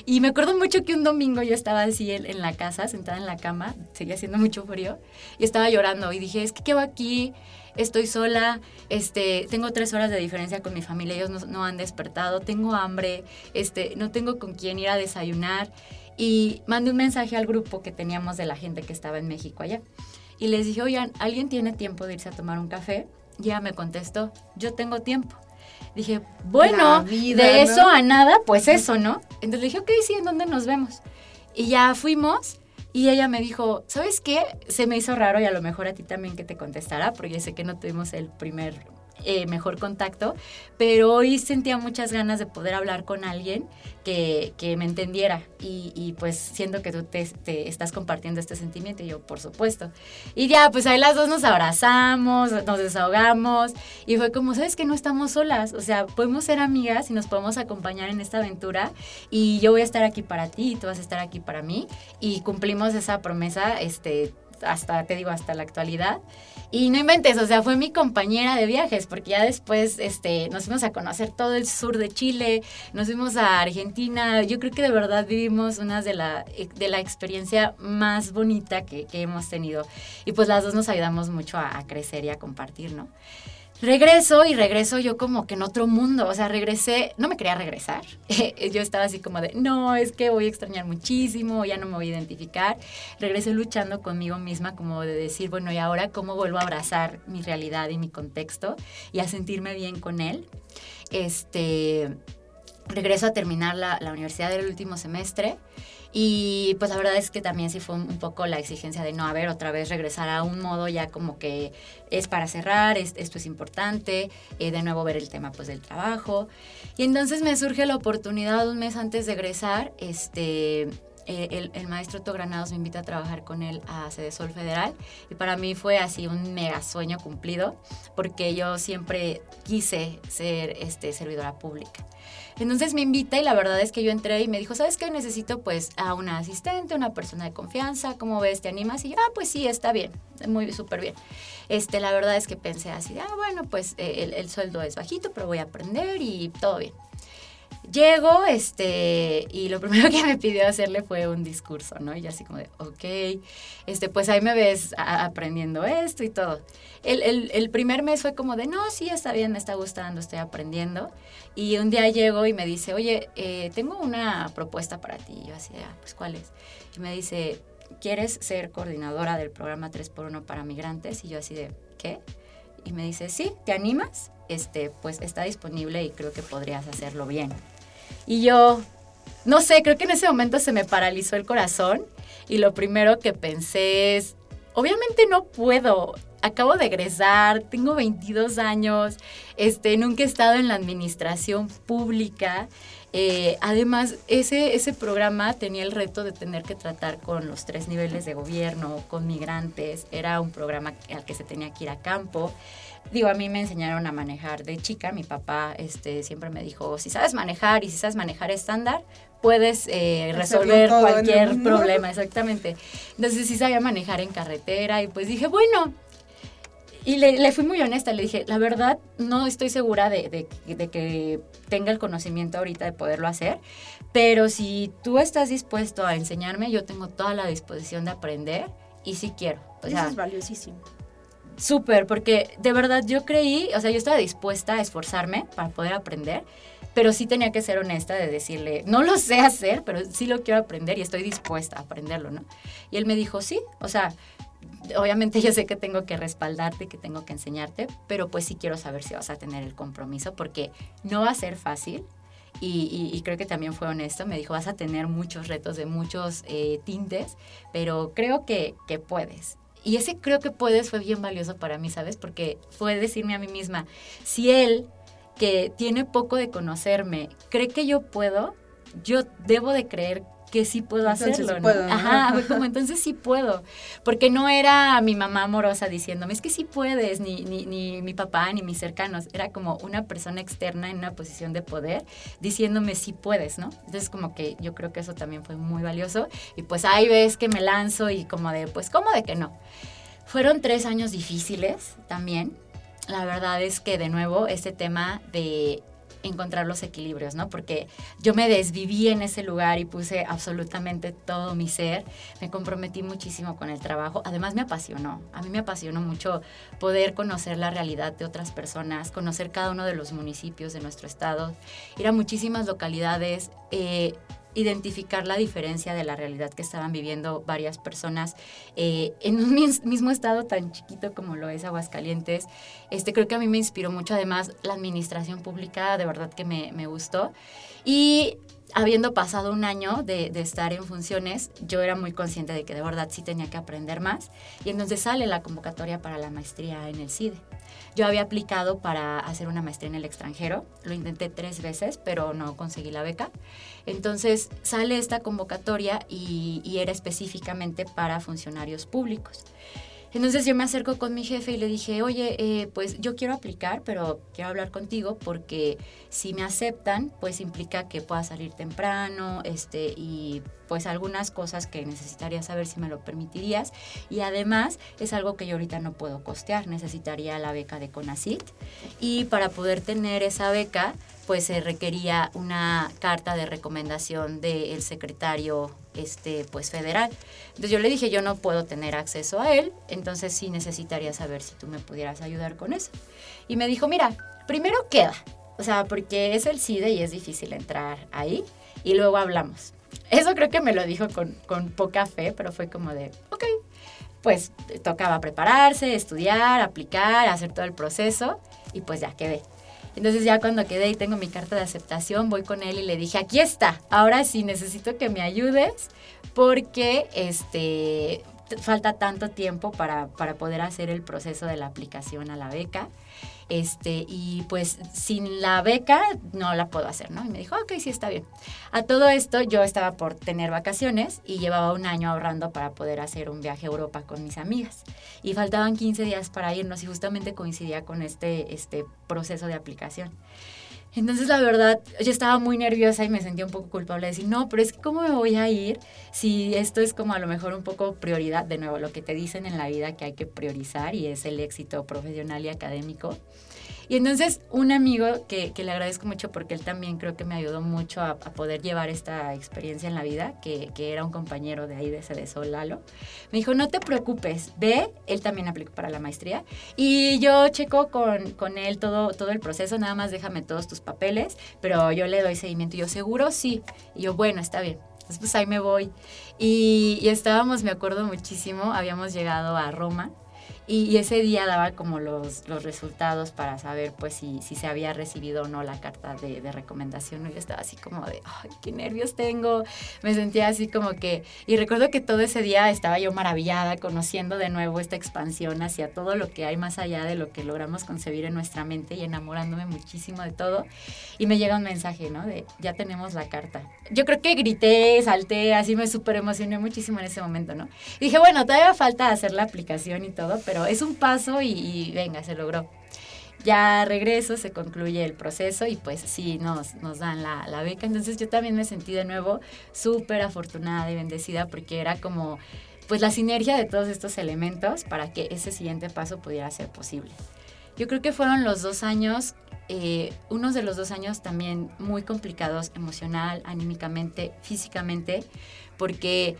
Speaker 1: Y me acuerdo mucho que un domingo yo estaba así en, la casa, sentada en la cama, seguía haciendo mucho frío, y estaba llorando. Y dije, es que quedo aquí, estoy sola, este, tengo tres horas de diferencia con mi familia, ellos no, han despertado, tengo hambre, este, no tengo con quién ir a desayunar. Y mandé un mensaje al grupo que teníamos de la gente que estaba en México allá. Y les dije, oigan, ¿alguien tiene tiempo de irse a tomar un café? Ya me contestó, yo tengo tiempo. Dije, bueno, de eso a nada, pues eso, ¿no? Entonces le dije, ok, sí, ¿en dónde nos vemos? Y ya fuimos y ella me dijo, ¿sabes qué? Se me hizo raro y a lo mejor a ti también que te contestará, porque sé que no tuvimos el primer eh, mejor contacto, pero hoy sentía muchas ganas de poder hablar con alguien que, me entendiera y, pues siento que tú te, estás compartiendo este sentimiento y yo por supuesto. Y ya, pues ahí las dos nos abrazamos, nos desahogamos y fue como, ¿sabes que No estamos solas, o sea, podemos ser amigas y nos podemos acompañar en esta aventura y yo voy a estar aquí para ti y tú vas a estar aquí para mí y cumplimos esa promesa, este, hasta, te digo, hasta la actualidad. Y no inventes, o sea, fue mi compañera de viajes, porque ya después este, nos fuimos a conocer todo el sur de Chile, nos fuimos a Argentina. Yo creo que de verdad vivimos una de la, de la experiencia más bonita que, hemos tenido. Y pues las dos nos ayudamos mucho a, a crecer y a compartir, ¿no? Regreso y regreso yo como que en otro mundo, o sea, regresé, no me quería regresar, yo estaba así como de, no, es que voy a extrañar muchísimo, ya no me voy a identificar, regresé luchando conmigo misma como de decir, bueno, ¿y ahora cómo vuelvo a abrazar mi realidad y mi contexto y a sentirme bien con él? Este, regreso a terminar la, la universidad del último semestre y pues la verdad es que también sí fue un, poco la exigencia de no haber otra vez regresar a un modo ya como que es para cerrar, esto es importante, eh, de nuevo ver el tema pues del trabajo. Y entonces me surge la oportunidad un mes antes de egresar, este, eh, el, maestro Otto Granados me invita a trabajar con él a Sede Sol Federal y para mí fue así un mega sueño cumplido porque yo siempre quise ser este, servidora pública. Entonces me invita y la verdad es que yo entré y me dijo, ¿sabes qué? Necesito pues a una asistente, una persona de confianza, ¿cómo ves? ¿Te animas? Y yo, ah, pues sí, está bien, muy súper bien. Este, la verdad es que pensé así, ah, bueno, pues eh, el, el sueldo es bajito, pero voy a aprender y todo bien. Llego, este, y lo primero que me pidió hacerle fue un discurso, ¿no? Y yo así como de, ok, este, pues ahí me ves aprendiendo esto y todo. El, primer mes fue como de, no, sí, está bien, me está gustando, estoy aprendiendo. Y un día llego y me dice, oye, eh, tengo una propuesta para ti. Y yo así, ah, pues, ¿cuál es? Y me dice, ¿quieres ser coordinadora del programa 3x1 para migrantes? Y yo así de, ¿qué? Y me dice, sí, ¿te animas? Este, pues está disponible y creo que podrías hacerlo bien. Y yo, no sé, creo que en ese momento se me paralizó el corazón y lo primero que pensé es, obviamente no puedo, acabo de egresar, tengo 22 años, este, nunca he estado en la administración pública. Eh, además, ese, ese programa tenía el reto de tener que tratar con los tres niveles de gobierno, con migrantes. Era un programa al que se tenía que ir a campo. Digo, a mí me enseñaron a manejar de chica. Mi papá este, siempre me dijo, si sabes manejar y si sabes manejar estándar, puedes eh, resolver cualquier problema, exactamente. Entonces sí sabía manejar en carretera y pues dije, bueno, y le, fui muy honesta, le dije, la verdad, no estoy segura de, de, que tenga el conocimiento ahorita de poderlo hacer, pero si tú estás dispuesto a enseñarme, yo tengo toda la disposición de aprender y sí quiero.
Speaker 2: Eso es valiosísimo.
Speaker 1: Súper, porque de verdad yo creí, o sea, yo estaba dispuesta a esforzarme para poder aprender, pero sí tenía que ser honesta de decirle, no lo sé hacer, pero sí lo quiero aprender y estoy dispuesta a aprenderlo, ¿no? Y él me dijo, sí, o sea, obviamente yo sé que tengo que respaldarte, que tengo que enseñarte, pero pues sí quiero saber si vas a tener el compromiso porque no va a ser fácil. Y, creo que también fue honesto, me dijo, vas a tener muchos retos de muchos eh, tintes, pero creo que, que puedes. Y ese creo que puedes fue bien valioso para mí, ¿sabes? Porque fue decirme a mí misma, si él, que tiene poco de conocerme, cree que yo puedo, yo debo de creer que sí puedo hacerlo, ¿no? Ajá, como entonces sí puedo, porque no era mi mamá amorosa diciéndome, es que sí puedes, ni, ni, ni mi papá, ni mis cercanos, era como una persona externa en una posición de poder diciéndome sí puedes, ¿no? Entonces como que yo creo que eso también fue muy valioso y pues ahí ves que me lanzo y como de, pues, ¿cómo de que no? Fueron tres años difíciles también. La verdad es que de nuevo este tema de encontrar los equilibrios, ¿no? Porque yo me desviví en ese lugar y puse absolutamente todo mi ser, me comprometí muchísimo con el trabajo, además me apasionó, a mí me apasionó mucho poder conocer la realidad de otras personas, conocer cada uno de los municipios de nuestro estado, ir a muchísimas localidades, eh, identificar la diferencia de la realidad que estaban viviendo varias personas eh, en un mismo estado tan chiquito como lo es Aguascalientes. Este, creo que a mí me inspiró mucho, además, la administración pública, de verdad que me, me gustó. Y habiendo pasado un año de, estar en funciones, yo era muy consciente de que de verdad sí tenía que aprender más. Y entonces sale la convocatoria para la maestría en el CIDE. Yo había aplicado para hacer una maestría en el extranjero, lo intenté tres veces, pero no conseguí la beca. Entonces sale esta convocatoria y era específicamente para funcionarios públicos. Entonces yo me acerco con mi jefe y le dije, oye, eh, pues yo quiero aplicar, pero quiero hablar contigo porque si me aceptan, pues implica que pueda salir temprano, este, y pues algunas cosas que necesitaría saber si me lo permitirías. Y además es algo que yo ahorita no puedo costear, necesitaría la beca de CONACIT. Y para poder tener esa beca, pues se requería una carta de recomendación del secretario este, pues federal. Entonces yo le dije, yo no puedo tener acceso a él, entonces sí necesitaría saber si tú me pudieras ayudar con eso. Y me dijo, mira, primero queda, o sea, porque es el CIDE y es difícil entrar ahí, y luego hablamos. Eso creo que me lo dijo con, con poca fe, pero fue como de, ok, pues tocaba prepararse, estudiar, aplicar, hacer todo el proceso, y pues ya quedé. Entonces ya cuando quedé y tengo mi carta de aceptación, voy con él y le dije, aquí está, ahora sí necesito que me ayudes porque este, falta tanto tiempo para, para poder hacer el proceso de la aplicación a la beca. Este, y pues sin la beca no la puedo hacer, ¿no? Y me dijo, ok, sí, está bien. A todo esto yo estaba por tener vacaciones y llevaba un año ahorrando para poder hacer un viaje a Europa con mis amigas. Y faltaban 15 días para irnos y justamente coincidía con este, este proceso de aplicación. Entonces, la verdad, yo estaba muy nerviosa y me sentía un poco culpable de decir, no, pero es que ¿cómo me voy a ir si esto es como a lo mejor un poco prioridad? De nuevo, lo que te dicen en la vida que hay que priorizar y es el éxito profesional y académico. Y entonces un amigo que, le agradezco mucho porque él también creo que me ayudó mucho a, poder llevar esta experiencia en la vida, que, era un compañero de ahí de Cedesol, Lalo, me dijo, no te preocupes, ve, él también aplicó para la maestría y yo checo con, con él todo, todo el proceso, nada más déjame todos tus papeles, pero yo le doy seguimiento y yo seguro sí. Y yo, bueno, está bien. Entonces, pues ahí me voy. Y, y estábamos, me acuerdo muchísimo, habíamos llegado a Roma Y, ese día daba como los, los resultados para saber pues si, si, se había recibido o no la carta de, de recomendación. Y yo estaba así como de, ay, qué nervios tengo. Me sentía así como que... Y recuerdo que todo ese día estaba yo maravillada, conociendo de nuevo esta expansión hacia todo lo que hay más allá de lo que logramos concebir en nuestra mente y enamorándome muchísimo de todo. Y me llega un mensaje, ¿no? De, ya tenemos la carta. Yo creo que grité, salté, así me súper emocioné muchísimo en ese momento, ¿no? Y dije, bueno, todavía falta hacer la aplicación y todo, pero es un paso y, venga, se logró. Ya regreso, se concluye el proceso y pues sí, nos, nos dan la, la beca. Entonces yo también me sentí de nuevo súper afortunada y bendecida porque era como pues la sinergia de todos estos elementos para que ese siguiente paso pudiera ser posible. Yo creo que fueron los dos años, eh, unos de los dos años también muy complicados emocional, anímicamente, físicamente, porque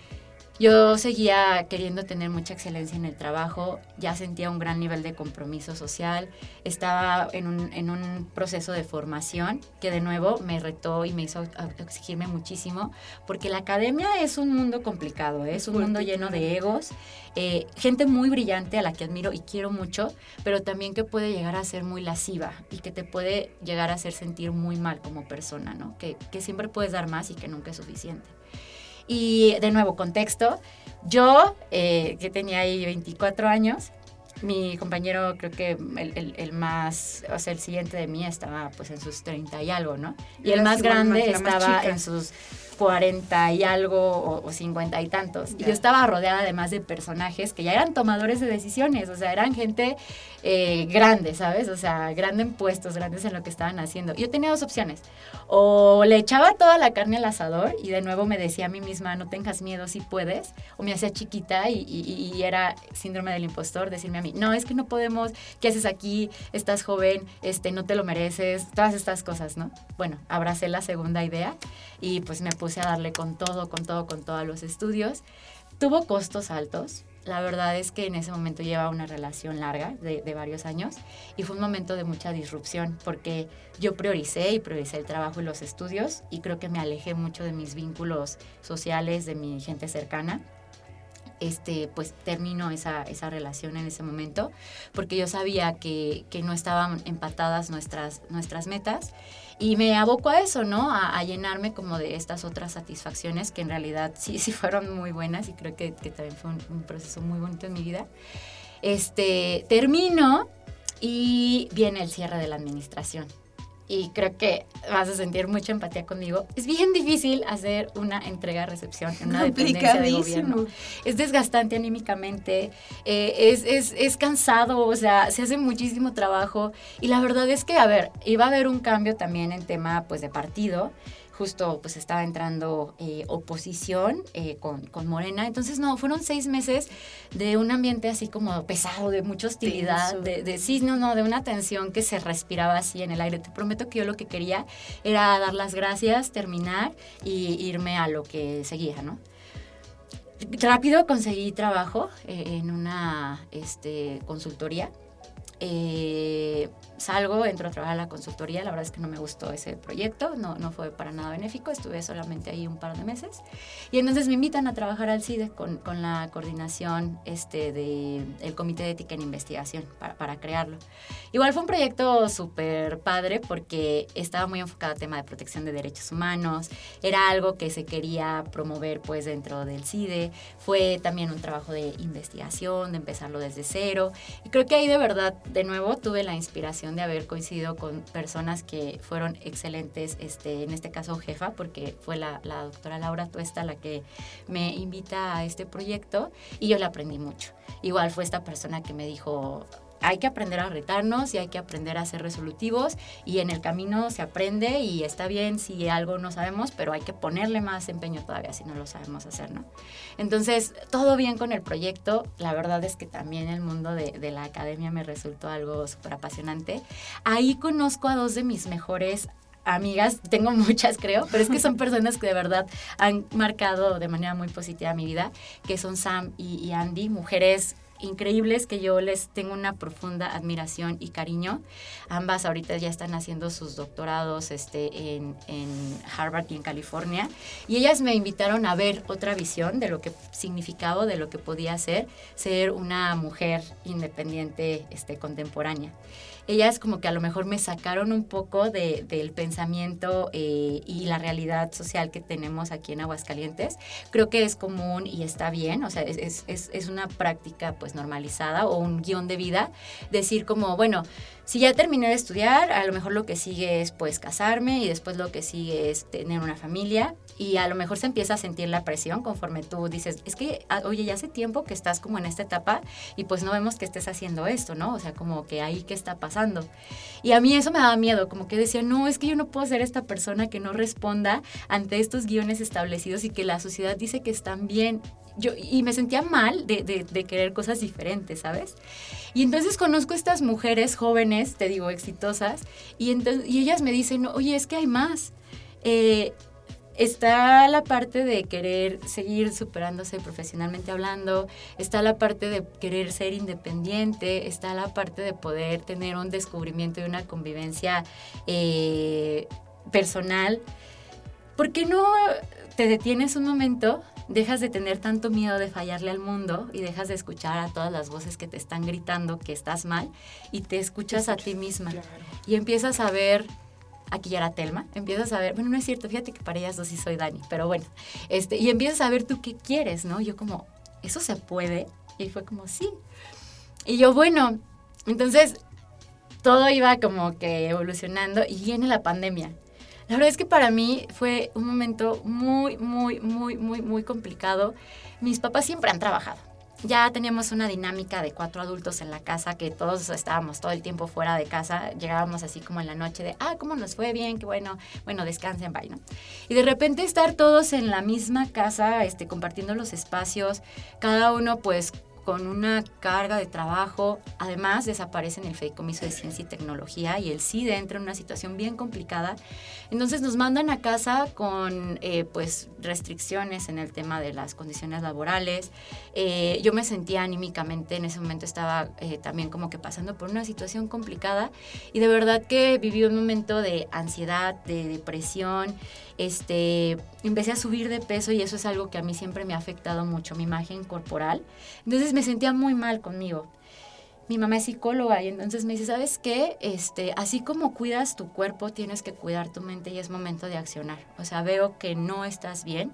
Speaker 1: yo seguía queriendo tener mucha excelencia en el trabajo, ya sentía un gran nivel de compromiso social, estaba en un, en un proceso de formación que de nuevo me retó y me hizo exigirme muchísimo, porque la academia es un mundo complicado, ¿eh? es un mundo lleno de egos, eh, gente muy brillante a la que admiro y quiero mucho, pero también que puede llegar a ser muy lasciva y que te puede llegar a hacer sentir muy mal como persona, ¿no? que, que siempre puedes dar más y que nunca es suficiente. Y de nuevo, contexto. Yo, eh, que tenía ahí 24 años, mi compañero creo que el, el, más, o sea, el siguiente de mí estaba pues en sus 30 y algo, ¿no? Y el más grande estaba en sus 40 y algo o, 50 y tantos. Y yo estaba rodeada además de personajes que ya eran tomadores de decisiones, o sea, eran gente eh, grande, ¿sabes? O sea, grandes en puestos, grandes en lo que estaban haciendo. Yo tenía dos opciones. O le echaba toda la carne al asador y de nuevo me decía a mí misma, no tengas miedo si puedes. O me hacía chiquita y, y era síndrome del impostor, decirme a mí, no, es que no podemos, ¿qué haces aquí? Estás joven, este, no te lo mereces, todas estas cosas, ¿no? Bueno, abracé la segunda idea y pues me puse a darle con todo, con todo, con todos los estudios. Tuvo costos altos. La verdad es que en ese momento lleva una relación larga de, de, varios años y fue un momento de mucha disrupción porque yo prioricé y prioricé el trabajo y los estudios y creo que me alejé mucho de mis vínculos sociales, de mi gente cercana este, pues terminó esa, esa relación en ese momento, porque yo sabía que, que, no estaban empatadas nuestras, nuestras metas y me aboco a eso, ¿no? A, llenarme como de estas otras satisfacciones que en realidad sí, sí fueron muy buenas y creo que, también fue un, un, proceso muy bonito en mi vida. Este, termino y viene el cierre de la administración y creo que vas a sentir mucha empatía conmigo, es bien difícil hacer una entrega-recepción en una dependencia de gobierno. Es desgastante anímicamente, eh, es, es, es, cansado, o sea, se hace muchísimo trabajo. Y la verdad es que, a ver, iba a haber un cambio también en tema pues de partido justo pues estaba entrando eh, oposición eh, con, con, Morena. Entonces, no, fueron seis meses de un ambiente así como pesado, de mucha hostilidad, de, de, sí, no, no, de una tensión que se respiraba así en el aire. Te prometo que yo lo que quería era dar las gracias, terminar y irme a lo que seguía, ¿no? Rápido conseguí trabajo eh, en una este, consultoría. Eh, salgo, entro a trabajar a la consultoría, la verdad es que no me gustó ese proyecto, no, no fue para nada benéfico, estuve solamente ahí un par de meses. Y entonces me invitan a trabajar al CIDE con, con la coordinación este, del Comité de Ética en Investigación para, para crearlo. Igual fue un proyecto súper padre porque estaba muy enfocado al tema de protección de derechos humanos, era algo que se quería promover pues dentro del CIDE, fue también un trabajo de investigación, de empezarlo desde cero. Y creo que ahí de verdad, de nuevo, tuve la inspiración de haber coincidido con personas que fueron excelentes, este, en este caso jefa, porque fue la, la doctora Laura Tuesta la que me invita a este proyecto y yo le aprendí mucho. Igual fue esta persona que me dijo, hay que aprender a retarnos y hay que aprender a ser resolutivos y en el camino se aprende y está bien si algo no sabemos, pero hay que ponerle más empeño todavía si no lo sabemos hacer, ¿no? Entonces, todo bien con el proyecto. La verdad es que también el mundo de, de la academia me resultó algo súper apasionante. Ahí conozco a dos de mis mejores amigas, tengo muchas creo, pero es que son personas que de verdad han marcado de manera muy positiva mi vida, que son Sam y, y Andy, mujeres increíbles que yo les tengo una profunda admiración y cariño. Ambas ahorita ya están haciendo sus doctorados este, en, en, Harvard y en California. Y ellas me invitaron a ver otra visión de lo que significaba, de lo que podía ser ser una mujer independiente este, contemporánea ellas como que a lo mejor me sacaron un poco de, del pensamiento eh, y la realidad social que tenemos aquí en Aguascalientes. Creo que es común y está bien, o sea, es, es, es una práctica pues normalizada o un guion de vida, decir como, bueno, si ya terminé de estudiar, a lo mejor lo que sigue es pues casarme y después lo que sigue es tener una familia y a lo mejor se empieza a sentir la presión conforme tú dices, es que, ah, oye, ya hace tiempo que estás como en esta etapa y pues no vemos que estés haciendo esto, ¿no? O sea, como que ahí qué está pasando. Y a mí eso me daba miedo, como que decía, no, es que yo no puedo ser esta persona que no responda ante estos guiones establecidos y que la sociedad dice que están bien yo, y me sentía mal de, querer cosas diferentes, ¿sabes? Y entonces conozco estas mujeres jóvenes, te digo, exitosas, y, entonces, y ellas me dicen, oye, es que hay más. Eh, está la parte de querer seguir superándose profesionalmente hablando, está la parte de querer ser independiente, está la parte de poder tener un descubrimiento y una convivencia eh, personal. ¿Por qué no te detienes un momento dejas de tener tanto miedo de fallarle al mundo y dejas de escuchar a todas las voces que te están gritando que estás mal y te escuchas a ti misma. Y empiezas a ver, aquí ya era Telma, empiezas a ver, bueno, no es cierto, fíjate que para ellas dos sí soy Dani, pero bueno, este, y empiezas a ver tú qué quieres, ¿no? Yo como, ¿eso se puede? Y fue como, sí. Y yo, bueno, entonces todo iba como que evolucionando y viene la pandemia. La verdad es que para mí fue un momento muy, muy, muy, muy, muy complicado. Mis papás siempre han trabajado. Ya teníamos una dinámica de cuatro adultos en la casa, que todos estábamos todo el tiempo fuera de casa. Llegábamos así como en la noche de, ah, ¿cómo nos fue? Bien, qué bueno, bueno, descansen, bye. Y de repente estar todos en la misma casa, este, compartiendo los espacios, cada uno pues con una carga de trabajo. Además, desaparece en el Fideicomiso de Ciencia y Tecnología y el CIDE entra en una situación bien complicada. Entonces nos mandan a casa con eh, pues restricciones en el tema de las condiciones laborales. Eh, yo me sentía anímicamente, en ese momento estaba eh, también como que pasando por una situación complicada y de verdad que viví un momento de ansiedad, de depresión este, empecé a subir de peso y eso es algo que a mí siempre me ha afectado mucho, mi imagen corporal. Entonces me sentía muy mal conmigo. Mi mamá es psicóloga y entonces me dice, ¿sabes qué? Este, así como cuidas tu cuerpo, tienes que cuidar tu mente y es momento de accionar. O sea, veo que no estás bien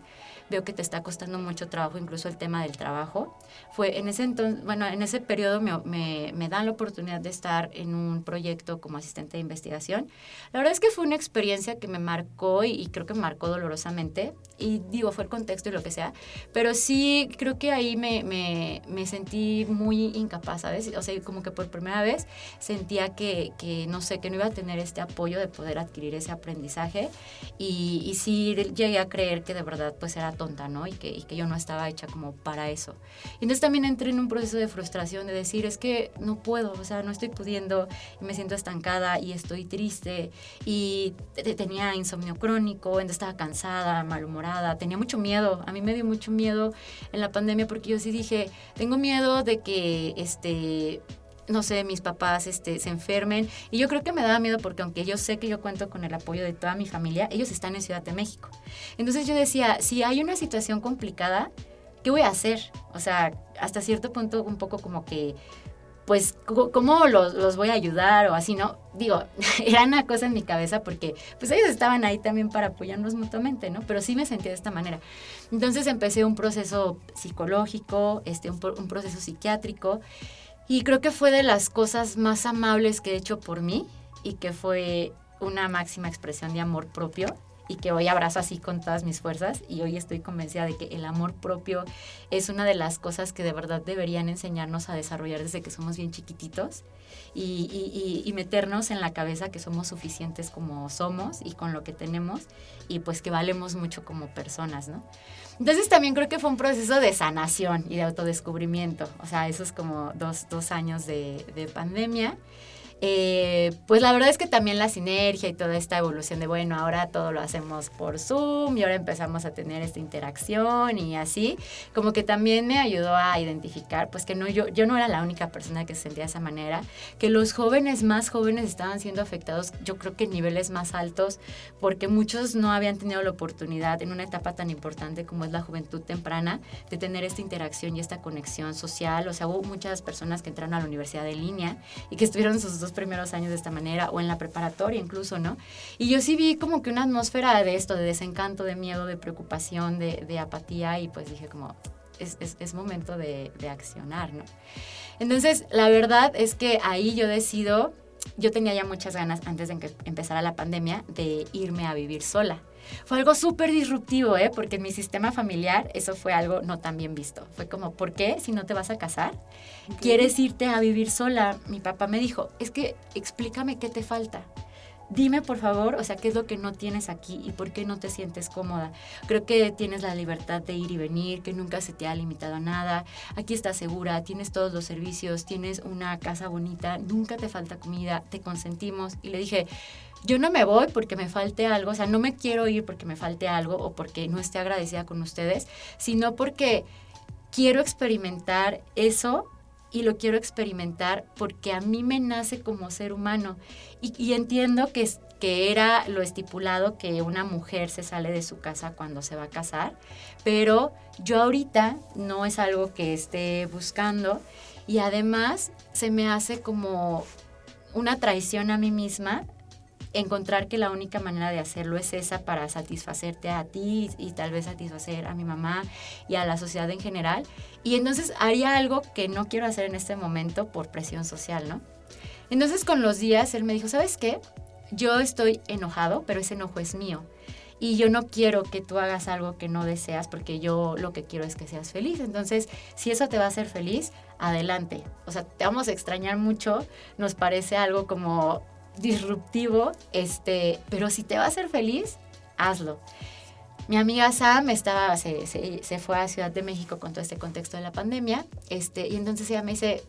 Speaker 1: veo que te está costando mucho trabajo, incluso el tema del trabajo. Fue en ese entonces, bueno, en ese periodo me, me, dan la oportunidad de estar en un proyecto como asistente de investigación. La verdad es que fue una experiencia que me marcó y, creo que me marcó dolorosamente. Y digo, fue el contexto y lo que sea. Pero sí, creo que ahí me, me, me sentí muy incapaz, ¿sabes? O sea, como que por primera vez sentía que, que, no sé, que no iba a tener este apoyo de poder adquirir ese aprendizaje. Y, y sí llegué a creer que de verdad pues era tonta, ¿no? Y que, y que yo no estaba hecha como para eso. Y entonces también entré en un proceso de frustración, de decir, es que no puedo, o sea, no estoy pudiendo, y me siento estancada y estoy triste, y tenía insomnio crónico, entonces estaba cansada, malhumorada, tenía mucho miedo, a mí me dio mucho miedo en la pandemia porque yo sí dije, tengo miedo de que, este, no sé, mis papás este, se enfermen. Y yo creo que me daba miedo porque aunque yo sé que yo cuento con el apoyo de toda mi familia, ellos están en Ciudad de México. Entonces yo decía, si hay una situación complicada, ¿qué voy a hacer? O sea, hasta cierto punto un poco como que, pues, ¿cómo los, los voy a ayudar o así, no? Digo, era una cosa en mi cabeza porque pues ellos estaban ahí también para apoyarnos mutuamente, ¿no? Pero sí me sentía de esta manera. Entonces empecé un proceso psicológico, este, un, un proceso psiquiátrico. Y creo que fue de las cosas más amables que he hecho por mí y que fue una máxima expresión de amor propio y que hoy abrazo así con todas mis fuerzas y hoy estoy convencida de que el amor propio es una de las cosas que de verdad deberían enseñarnos a desarrollar desde que somos bien chiquititos y, y, meternos en la cabeza que somos suficientes como somos y con lo que tenemos y pues que valemos mucho como personas, ¿no? Entonces también creo que fue un proceso de sanación y de autodescubrimiento, o sea, esos como dos, dos años de, de pandemia. Eh, pues la verdad es que también la sinergia y toda esta evolución de, bueno, ahora todo lo hacemos por Zoom y ahora empezamos a tener esta interacción y así, como que también me ayudó a identificar, pues que no, yo, yo no era la única persona que se sentía de esa manera, que los jóvenes más jóvenes estaban siendo afectados, yo creo que en niveles más altos, porque muchos no habían tenido la oportunidad en una etapa tan importante como es la juventud temprana de tener esta interacción y esta conexión social. O sea, hubo muchas personas que entraron a la universidad de línea y que estuvieron sus dos primeros años de esta manera o en la preparatoria incluso, ¿no? Y yo sí vi como que una atmósfera de esto, de desencanto, de miedo, de preocupación, de, apatía y pues dije como, es momento de, de accionar, ¿no? Entonces, la verdad es que ahí yo decido yo tenía ya muchas ganas antes de que empezara la pandemia de irme a vivir sola. Fue algo súper disruptivo, ¿eh? porque en mi sistema familiar eso fue algo no tan bien visto. Fue como, ¿por qué si no te vas a casar? ¿Quieres irte a vivir sola? Mi papá me dijo, es que explícame qué te falta dime por favor, o sea, qué es lo que no tienes aquí y por qué no te sientes cómoda. Creo que tienes la libertad de ir y venir, que nunca se te ha limitado a nada. Aquí estás segura, tienes todos los servicios, tienes una casa bonita, nunca te falta comida, te consentimos. Y le dije, yo no me voy porque me falte algo, o sea, no me quiero ir porque me falte algo o porque no esté agradecida con ustedes, sino porque quiero experimentar eso y lo quiero experimentar porque a mí me nace como ser humano. Y, entiendo que, que era lo estipulado que una mujer se sale de su casa cuando se va a casar, pero yo ahorita no es algo que esté buscando y además se me hace como una traición a mí misma encontrar que la única manera de hacerlo es esa para satisfacerte a ti y, tal vez satisfacer a mi mamá y a la sociedad en general. Y entonces haría algo que no quiero hacer en este momento por presión social, ¿no? Entonces con los días él me dijo, ¿sabes qué? Yo estoy enojado, pero ese enojo es mío. Y yo no quiero que tú hagas algo que no deseas porque yo lo que quiero es que seas feliz. Entonces, si eso te va a hacer feliz, adelante. O sea, te vamos a extrañar mucho. Nos parece algo como disruptivo, este, pero si te va a hacer feliz, hazlo. Mi amiga Sam estaba, se, se, fue a Ciudad de México con todo este contexto de la pandemia, este, y entonces ella me dice,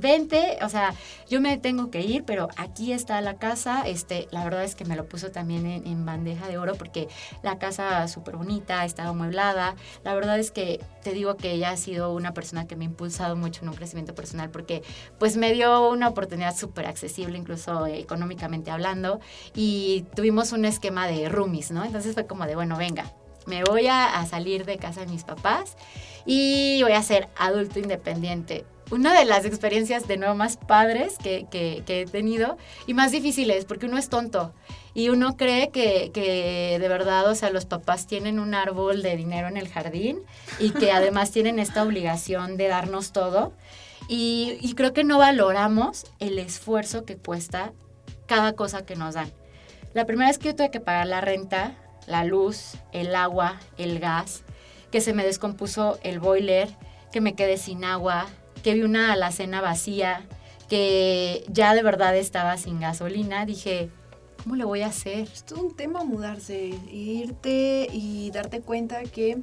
Speaker 1: vente, o sea, yo me tengo que ir, pero aquí está la casa, este, la verdad es que me lo puso también en, bandeja de oro porque la casa súper bonita, estaba amueblada, la verdad es que te digo que ella ha sido una persona que me ha impulsado mucho en un crecimiento personal porque pues me dio una oportunidad súper accesible, incluso económicamente hablando, y tuvimos un esquema de roomies, ¿no? Entonces fue como de, bueno, venga, me voy a, a salir de casa de mis papás y voy a ser adulto independiente una de las experiencias de nuevo más padres que, he tenido y más difíciles, porque uno es tonto y uno cree que, que, de verdad, o sea, los papás tienen un árbol de dinero en el jardín y que además tienen esta obligación de darnos todo. Y, y creo que no valoramos el esfuerzo que cuesta cada cosa que nos dan. La primera vez que yo tuve que pagar la renta, la luz, el agua, el gas, que se me descompuso el boiler, que me quedé sin agua, que vi una alacena vacía, que ya de verdad estaba sin gasolina, dije, ¿cómo le voy a hacer?
Speaker 2: Es todo un tema mudarse, irte y darte cuenta que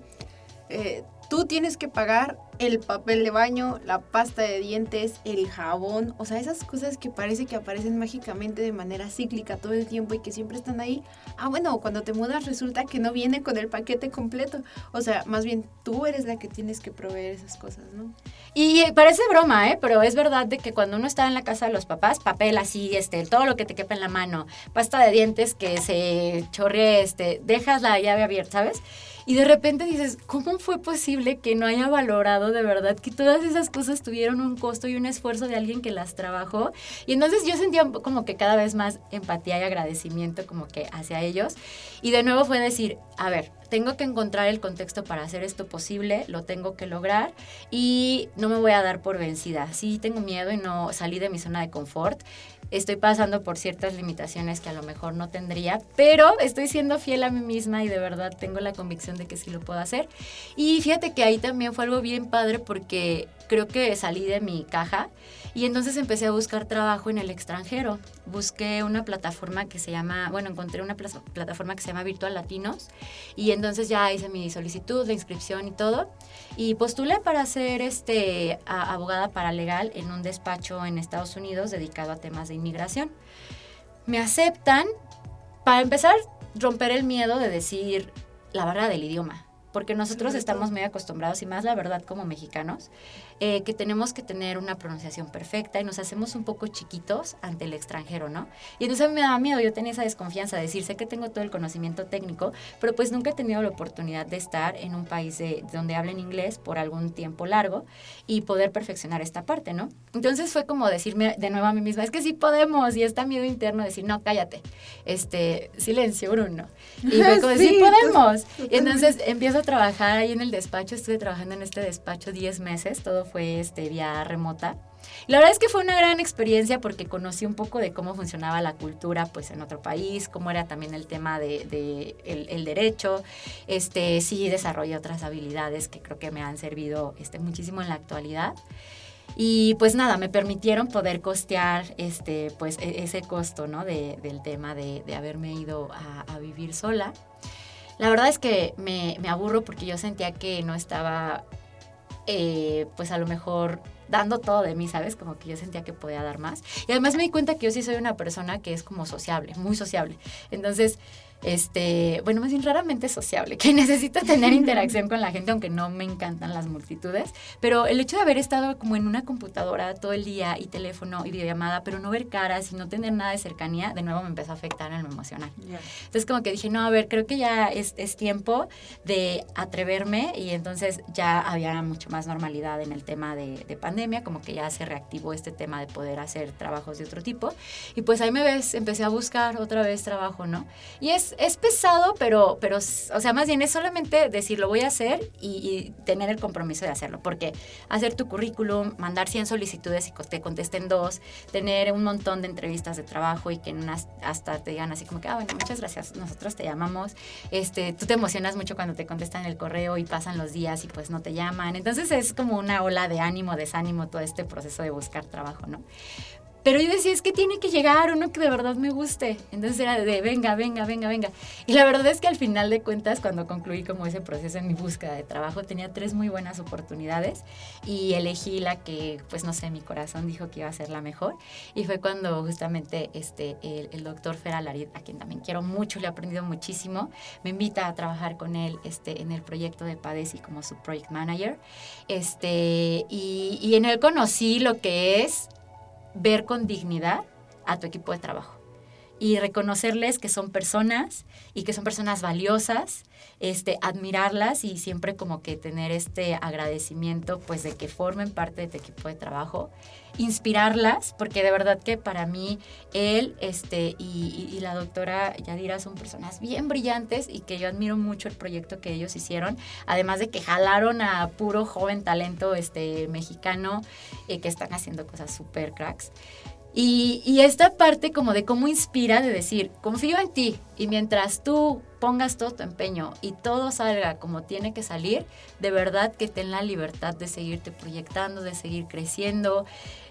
Speaker 2: eh, tú tienes que pagar el papel de baño, la pasta de dientes, el jabón, o sea, esas cosas que parece que aparecen mágicamente de manera cíclica todo el tiempo y que siempre están ahí. Ah, bueno, cuando te mudas resulta que no viene con el paquete completo. O sea, más bien tú eres la que tienes que proveer esas cosas, ¿no?
Speaker 1: Y parece broma, ¿eh? Pero es verdad de que cuando uno está en la casa de los papás, papel así, este, todo lo que te quepa en la mano, pasta de dientes que se chorre, este, dejas la llave abierta, ¿sabes? Y de repente dices, ¿cómo fue posible que no haya valorado de verdad que todas esas cosas tuvieron un costo y un esfuerzo de alguien que las trabajó? Y entonces yo sentía como que cada vez más empatía y agradecimiento como que hacia ellos. Y de nuevo fue decir, a ver, tengo que encontrar el contexto para hacer esto posible, lo tengo que lograr y no me voy a dar por vencida. Sí tengo miedo y no salí de mi zona de confort estoy pasando por ciertas limitaciones que a lo mejor no tendría, pero estoy siendo fiel a mí misma y de verdad tengo la convicción de que sí lo puedo hacer. Y fíjate que ahí también fue algo bien padre porque creo que salí de mi caja y entonces empecé a buscar trabajo en el extranjero. Busqué una plataforma que se llama, bueno, encontré una plataforma que se llama Virtual Latinos y entonces ya hice mi solicitud de inscripción y todo y postulé para ser este, abogada paralegal en un despacho en Estados Unidos dedicado a temas de inmigración. Me aceptan, para empezar, romper el miedo de decir la barra del idioma porque nosotros estamos muy acostumbrados, y más la verdad como mexicanos, eh, que tenemos que tener una pronunciación perfecta y nos hacemos un poco chiquitos ante el extranjero, ¿no? Y entonces a mí me daba miedo, yo tenía esa desconfianza de decir, sé que tengo todo el conocimiento técnico, pero pues nunca he tenido la oportunidad de estar en un país de, donde hablen inglés por algún tiempo largo y poder perfeccionar esta parte, ¿no? Entonces fue como decirme de nuevo a mí misma, es que sí podemos, y está miedo interno de decir, no, cállate, este, silencio, Bruno. Y fue como, sí, podemos. Y entonces empiezo a trabajar ahí en el despacho, estuve trabajando en este despacho 10 meses, todo fue este, vía remota. La verdad es que fue una gran experiencia porque conocí un poco de cómo funcionaba la cultura pues en otro país, cómo era también el tema de, derecho. Este, sí desarrollé otras habilidades que creo que me han servido este, muchísimo en la actualidad. Y pues nada, me permitieron poder costear este, pues, e, ese costo ¿no? del tema de, haberme ido a vivir sola. La verdad es que me, aburro porque yo sentía que no estaba, eh, pues a lo mejor dando todo de mí, ¿sabes? Como que yo sentía que podía dar más. Y además me di cuenta que yo sí soy una persona que es como sociable, muy sociable. Entonces, este, bueno, más bien raramente sociable, que necesito tener interacción con la gente, aunque no me encantan las multitudes, pero el hecho de haber estado como en una computadora todo el día y teléfono y videollamada, pero no ver caras y no tener nada de cercanía, de nuevo me empezó a afectar en lo emocional. Entonces como que dije, no, a ver, creo que ya es, es tiempo de atreverme y entonces ya había mucho más normalidad en el tema de, de pandemia, como que ya se reactivó este tema de poder hacer trabajos de otro tipo y pues ahí me ves, empecé a buscar otra vez trabajo, ¿no? Y es es, pesado, pero, pero, o sea, más bien es solamente decir, lo voy a hacer y, tener el compromiso de hacerlo. Porque hacer tu currículum, mandar 100 solicitudes y te contesten dos, tener un montón de entrevistas de trabajo y que en unas hasta te digan así como que, ah, bueno, muchas gracias, nosotros te llamamos. Este, tú te emocionas mucho cuando te contestan el correo y pasan los días y pues no te llaman. Entonces es como una ola de ánimo, desánimo, todo este proceso de buscar trabajo, ¿no? Pero yo decía, es que tiene que llegar uno que de verdad me guste. Entonces era de, venga, venga, venga, venga. Y la verdad es que al final de cuentas, cuando concluí como ese proceso en mi búsqueda de trabajo, tenía tres muy buenas oportunidades y elegí la que, pues no sé, mi corazón dijo que iba a ser la mejor. Y fue cuando justamente este, el, doctor Fer Alarid, a quien también quiero mucho, le he aprendido muchísimo, me invita a trabajar con él este, en el proyecto de Padesi como su project manager. Este, y en él conocí lo que es ver con dignidad a tu equipo de trabajo y reconocerles que son personas y que son personas valiosas, este, admirarlas y siempre como que tener este agradecimiento pues de que formen parte de tu equipo de trabajo, inspirarlas, porque de verdad que para mí él este, y, la doctora Yadira son personas bien brillantes y que yo admiro mucho el proyecto que ellos hicieron, además de que jalaron a puro joven talento este, mexicano eh, que están haciendo cosas súper cracks. Y, esta parte como de cómo inspira, de decir, confío en ti y mientras tú pongas todo tu empeño y todo salga como tiene que salir, de verdad que ten la libertad de seguirte proyectando, de seguir creciendo.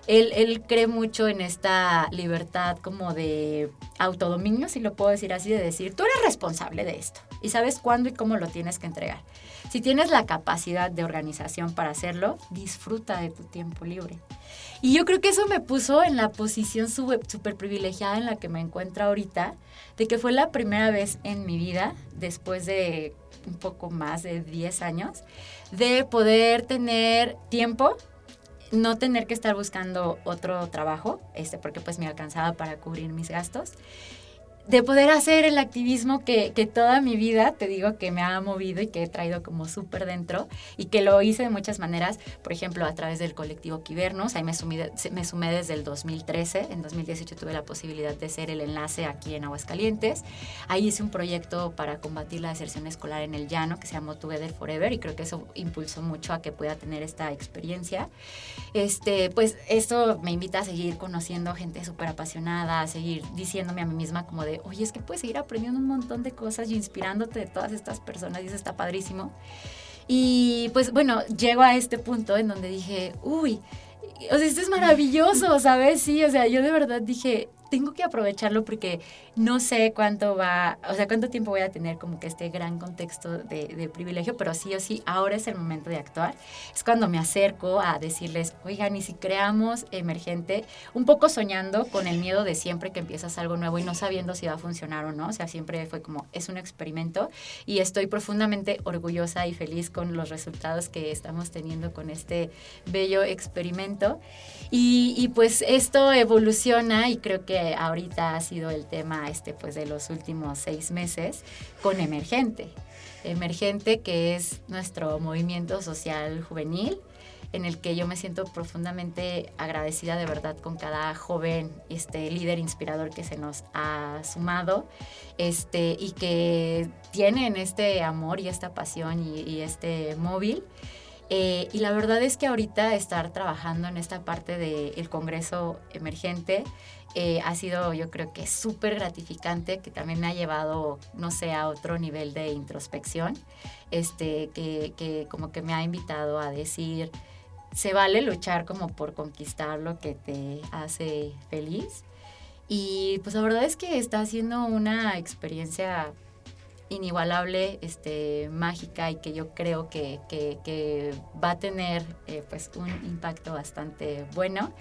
Speaker 1: Él, él cree mucho en esta libertad como de autodominio, si lo puedo decir así, de decir, tú eres responsable de esto y sabes cuándo y cómo lo tienes que entregar. Si tienes la capacidad de organización para hacerlo, disfruta de tu tiempo libre. Y yo creo que eso me puso en la posición súper privilegiada en la que me encuentro ahorita, de que fue la primera vez en mi vida, después de un poco más de 10 años, de poder tener tiempo no tener que estar buscando otro trabajo, este, porque pues me alcanzaba para cubrir mis gastos de poder hacer el activismo que, que, toda mi vida, te digo, que me ha movido y que he traído como súper dentro y que lo hice de muchas maneras, por ejemplo, a través del colectivo Quibernos, ahí me, sumí, me sumé desde el 2013, en 2018 tuve la posibilidad de ser el enlace aquí en Aguascalientes, ahí hice un proyecto para combatir la deserción escolar en el llano que se llamó Together Forever y creo que eso impulsó mucho a que pueda tener esta experiencia. Este, pues esto me invita a seguir conociendo gente súper apasionada, a seguir diciéndome a mí misma como de oye, es que puedes seguir aprendiendo un montón de cosas y inspirándote de todas estas personas y eso está padrísimo. Y pues bueno, llego a este punto en donde dije, uy, o sea, esto es maravilloso, ¿sabes? Sí, o sea, yo de verdad dije, tengo que aprovecharlo porque no sé cuánto va, o sea, cuánto tiempo voy a tener como que este gran contexto de, privilegio, pero sí o sí, ahora es el momento de actuar. Es cuando me acerco a decirles, oigan, y si creamos emergente, un poco soñando con el miedo de siempre que empiezas algo nuevo y no sabiendo si va a funcionar o no, o sea, siempre fue como, es un experimento y estoy profundamente orgullosa y feliz con los resultados que estamos teniendo con este bello experimento. Y, y pues esto evoluciona y creo que ahorita ha sido el tema este, pues, de los últimos seis meses con Emergente. Emergente, que es nuestro movimiento social juvenil, en el que yo me siento profundamente agradecida de verdad con cada joven este, líder inspirador que se nos ha sumado este, y que tienen este amor y esta pasión y, este móvil. Eh, y la verdad es que ahorita estar trabajando en esta parte del Congreso Emergente eh, ha sido yo creo que súper gratificante, que también me ha llevado, no sé, a otro nivel de introspección, este, que, que como que me ha invitado a decir, se vale luchar como por conquistar lo que te hace feliz. Y pues la verdad es que está siendo una experiencia inigualable, este, mágica y que yo creo que, va a tener eh, pues un impacto bastante bueno.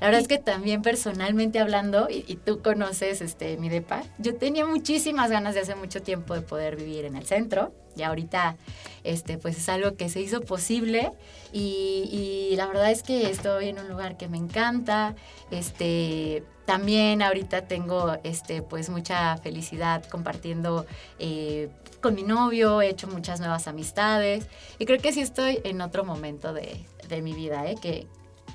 Speaker 1: La verdad es que también personalmente hablando, y, tú conoces este, mi depa, yo tenía muchísimas ganas de hace mucho tiempo de poder vivir en el centro y ahorita este, pues es algo que se hizo posible y, y la verdad es que estoy en un lugar que me encanta, este también ahorita tengo este, pues mucha felicidad compartiendo eh, con mi novio, he hecho muchas nuevas amistades y creo que sí estoy en otro momento de, mi vida, ¿eh? que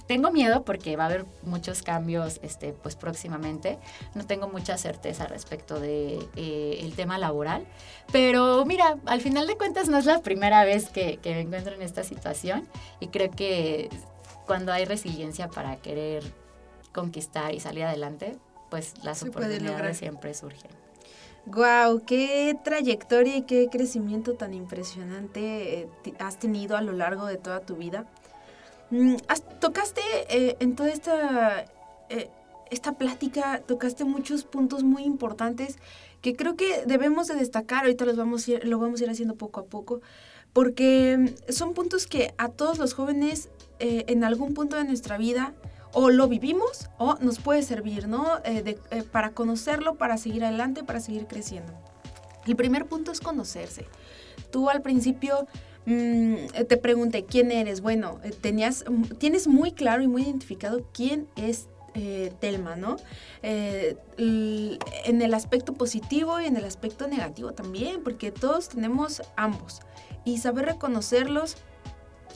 Speaker 1: tengo miedo porque va a haber muchos cambios este, pues próximamente, no tengo mucha certeza respecto de, eh, tema laboral, pero mira, al final de cuentas no es la primera vez que, que me encuentro en esta situación y creo que cuando hay resiliencia para querer conquistar y salir adelante, pues las oportunidades siempre surgen.
Speaker 2: Wow, qué trayectoria y qué crecimiento tan impresionante eh, has tenido a lo largo de toda tu vida. Mm, tocaste eh, en toda esta, eh, esta plática, tocaste muchos puntos muy importantes que creo que debemos de destacar, ahorita los vamos lo vamos a ir haciendo poco a poco, porque mm, son puntos que a todos los jóvenes en algún punto de nuestra vida o lo vivimos o nos puede servir, ¿no? Eh, eh, para conocerlo, para seguir adelante, para seguir creciendo. El primer punto es conocerse. Tú al principio mm, te pregunté, ¿quién eres? Bueno, eh, tenías, mm, tienes muy claro y muy identificado quién es Telma, ¿no? en el aspecto positivo y en el aspecto negativo también, porque todos tenemos ambos. Y saber reconocerlos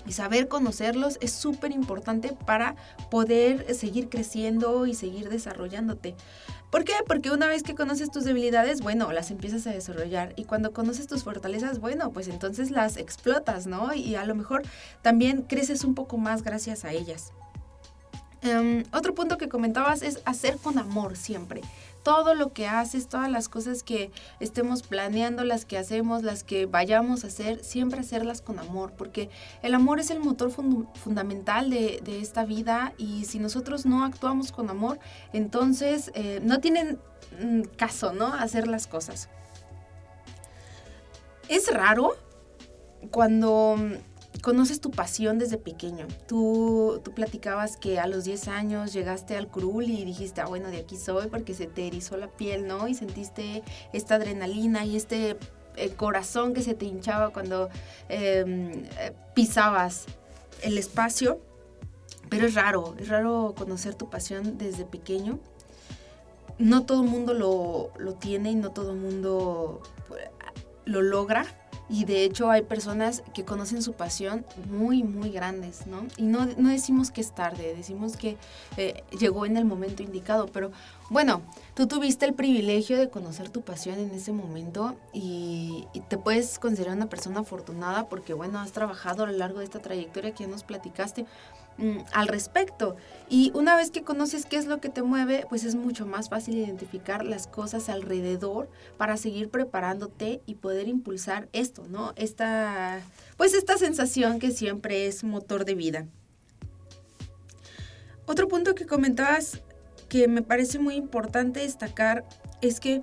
Speaker 2: y saber conocerlos es súper importante para poder seguir creciendo y seguir desarrollándote. ¿Por qué? Porque una vez que conoces tus debilidades, bueno, las empiezas a desarrollar. Y cuando conoces tus fortalezas, bueno, pues entonces las explotas, ¿no? Y a lo mejor también creces un poco más gracias a ellas. Em, otro punto que comentabas es hacer con amor siempre todo lo que haces, todas las cosas que estemos planeando, las que hacemos, las que vayamos a hacer, siempre hacerlas con amor, porque el amor es el motor fundamental de, esta vida y si nosotros no actuamos con amor, entonces eh, no tienen mm, caso, ¿no? Hacer las cosas. Es raro cuando conoces tu pasión desde pequeño. Tú, tú platicabas que a los 10 años llegaste al curul y dijiste, ah, bueno, de aquí soy porque se te erizó la piel, ¿no? Y sentiste esta adrenalina y este eh, corazón que se te hinchaba cuando em, eh, pisabas el espacio. Pero es raro, es raro conocer tu pasión desde pequeño. No todo el mundo lo, lo tiene y no todo el mundo pues, lo logra y de hecho hay personas que conocen su pasión muy, muy grandes, ¿no? Y no, no decimos que es tarde, decimos que eh, llegó en el momento indicado, pero bueno, tú tuviste el privilegio de conocer tu pasión en ese momento y, te puedes considerar una persona afortunada porque, bueno, has trabajado a lo largo de esta trayectoria que nos platicaste mm, al respecto. Y una vez que conoces qué es lo que te mueve, pues es mucho más fácil identificar las cosas alrededor para seguir preparándote y poder impulsar esto, ¿no? Esta, pues esta sensación que siempre es motor de vida. Otro punto que comentabas que me parece muy importante destacar es que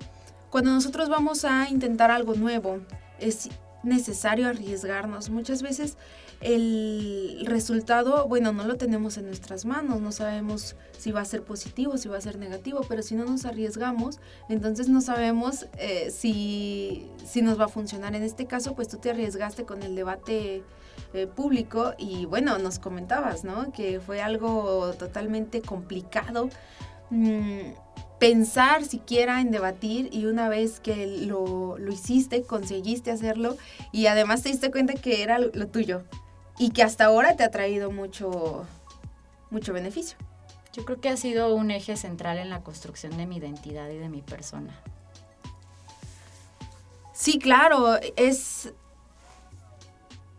Speaker 2: cuando nosotros vamos a intentar algo nuevo, es necesario arriesgarnos. Muchas veces el resultado, bueno, no lo tenemos en nuestras manos, no sabemos si va a ser positivo, si va a ser negativo, pero si no nos arriesgamos, entonces no sabemos eh, si, si, nos va a funcionar. En este caso, pues tú te arriesgaste con el debate eh, público y bueno, nos comentabas, ¿no? Que fue algo totalmente complicado. Mm, pensar siquiera en debatir y una vez que lo, lo, hiciste, conseguiste hacerlo y además te diste cuenta que era lo tuyo, y que hasta ahora te ha traído mucho, mucho beneficio.
Speaker 1: Yo creo que ha sido un eje central en la construcción de mi identidad y de mi persona.
Speaker 2: Sí, claro, es,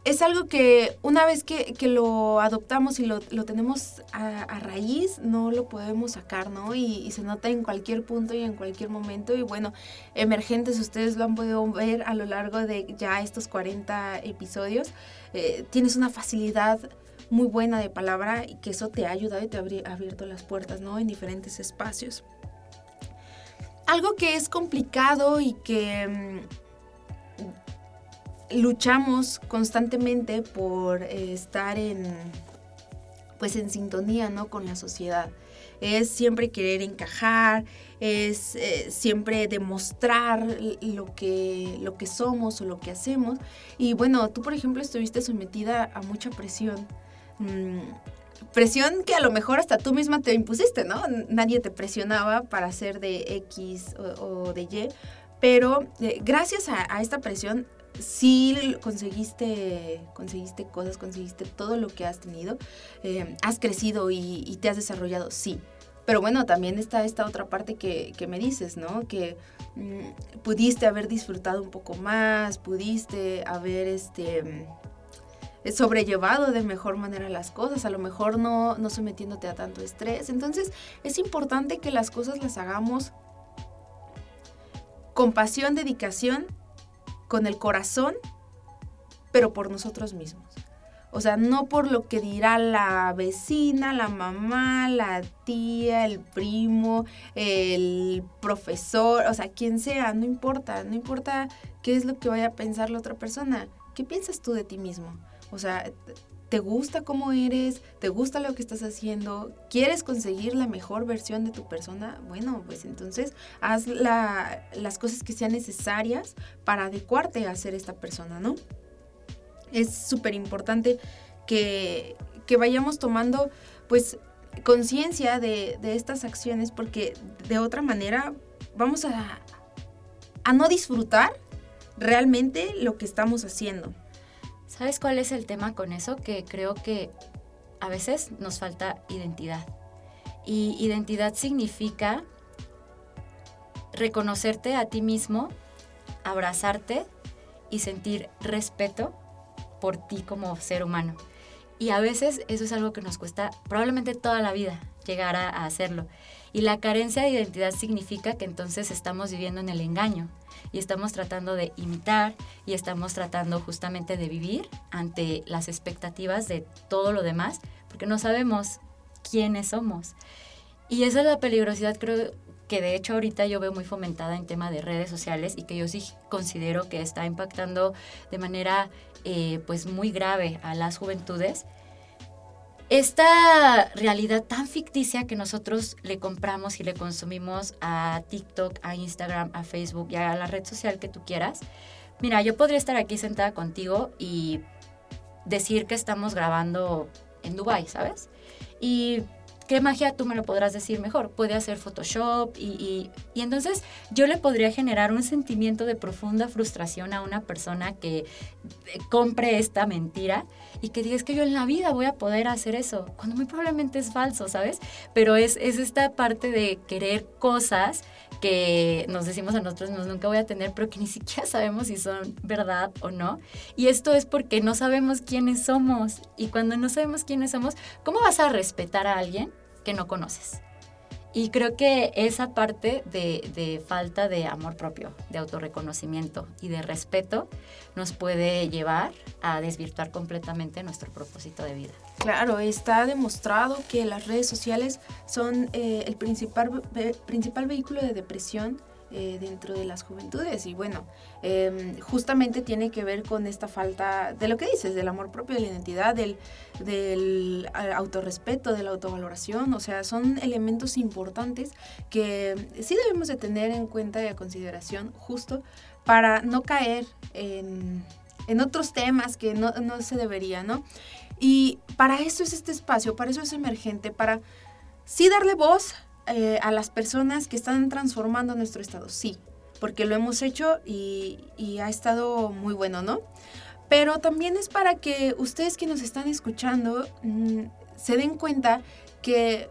Speaker 2: es algo que una vez que, lo adoptamos y lo, tenemos a, raíz, no lo podemos sacar, ¿no? Y, y, se nota en cualquier punto y en cualquier momento. Y bueno, emergentes, ustedes lo han podido ver a lo largo de ya estos 40 episodios. Eh, tienes una facilidad muy buena de palabra y que eso te ha ayudado y te ha abierto las puertas, ¿no? En diferentes espacios. Algo que es complicado y que mm, luchamos constantemente por eh, estar en, pues en sintonía, ¿no? Con la sociedad es siempre querer encajar, es eh, siempre demostrar lo que, lo que somos o lo que hacemos. Y bueno, tú por ejemplo estuviste sometida a mucha presión. Mm, presión que a lo mejor hasta tú misma te impusiste, ¿no? Nadie te presionaba para ser de X o, de Y, pero eh, gracias a, esta presión sí conseguiste, conseguiste cosas, conseguiste todo lo que has tenido, eh, has crecido y, te has desarrollado, sí. Pero bueno, también está esta otra parte que, me dices, ¿no? Que mm, pudiste haber disfrutado un poco más, pudiste haber este, mm, sobrellevado de mejor manera las cosas, a lo mejor no, no sometiéndote a tanto estrés. Entonces es importante que las cosas las hagamos con pasión, dedicación con el corazón, pero por nosotros mismos. O sea, no por lo que dirá la vecina, la mamá, la tía, el primo, el profesor, o sea, quien sea, no importa, no importa qué es lo que vaya a pensar la otra persona. ¿Qué piensas tú de ti mismo? O sea, ¿te gusta cómo eres? ¿Te gusta lo que estás haciendo? ¿Quieres conseguir la mejor versión de tu persona? Bueno, pues entonces haz las cosas que sean necesarias para adecuarte a ser esta persona, ¿no? Es súper importante que, vayamos tomando pues conciencia de, de, estas acciones porque de otra manera vamos a, a no disfrutar realmente lo que estamos haciendo.
Speaker 1: ¿Sabes cuál es el tema con eso? Que creo que a veces nos falta identidad. Y identidad significa reconocerte a ti mismo, abrazarte y sentir respeto por ti como ser humano. Y a veces eso es algo que nos cuesta probablemente toda la vida llegar a, hacerlo. Y la carencia de identidad significa que entonces estamos viviendo en el engaño y estamos tratando de imitar y estamos tratando justamente de vivir ante las expectativas de todo lo demás, porque no sabemos quiénes somos. Y esa es la peligrosidad, creo que de hecho ahorita yo veo muy fomentada en tema de redes sociales y que yo sí considero que está impactando de manera eh, pues muy grave a las juventudes esta realidad tan ficticia que nosotros le compramos y le consumimos a TikTok, a Instagram, a Facebook y a la red social que tú quieras. Mira, yo podría estar aquí sentada contigo y decir que estamos grabando en Dubai, ¿sabes? Y ¿qué magia tú me lo podrás decir mejor? Puede hacer Photoshop y, y, entonces yo le podría generar un sentimiento de profunda frustración a una persona que compre esta mentira y que diga es que yo en la vida voy a poder hacer eso, cuando muy probablemente es falso, ¿sabes? Pero es, es esta parte de querer cosas que nos decimos a nosotros mismos nunca voy a tener, pero que ni siquiera sabemos si son verdad o no. Y esto es porque no sabemos quiénes somos. Y cuando no sabemos quiénes somos, ¿cómo vas a respetar a alguien que no conoces? Y creo que esa parte de, falta de amor propio, de autorreconocimiento y de respeto nos puede llevar a desvirtuar completamente nuestro propósito de vida.
Speaker 2: Claro, está demostrado que las redes sociales son eh, el principal, principal vehículo de depresión eh, dentro de las juventudes. Y bueno, em, justamente tiene que ver con esta falta de lo que dices, del amor propio, de la identidad, del, del autorrespeto, de la autovaloración. O sea, son elementos importantes que sí debemos de tener en cuenta y a consideración justo para no caer en, en otros temas que no, no se debería, ¿no? Y para eso es este espacio, para eso es emergente, para sí darle voz eh, a las personas que están transformando nuestro estado, sí, porque lo hemos hecho y, ha estado muy bueno, ¿no? Pero también es para que ustedes que nos están escuchando mm, se den cuenta que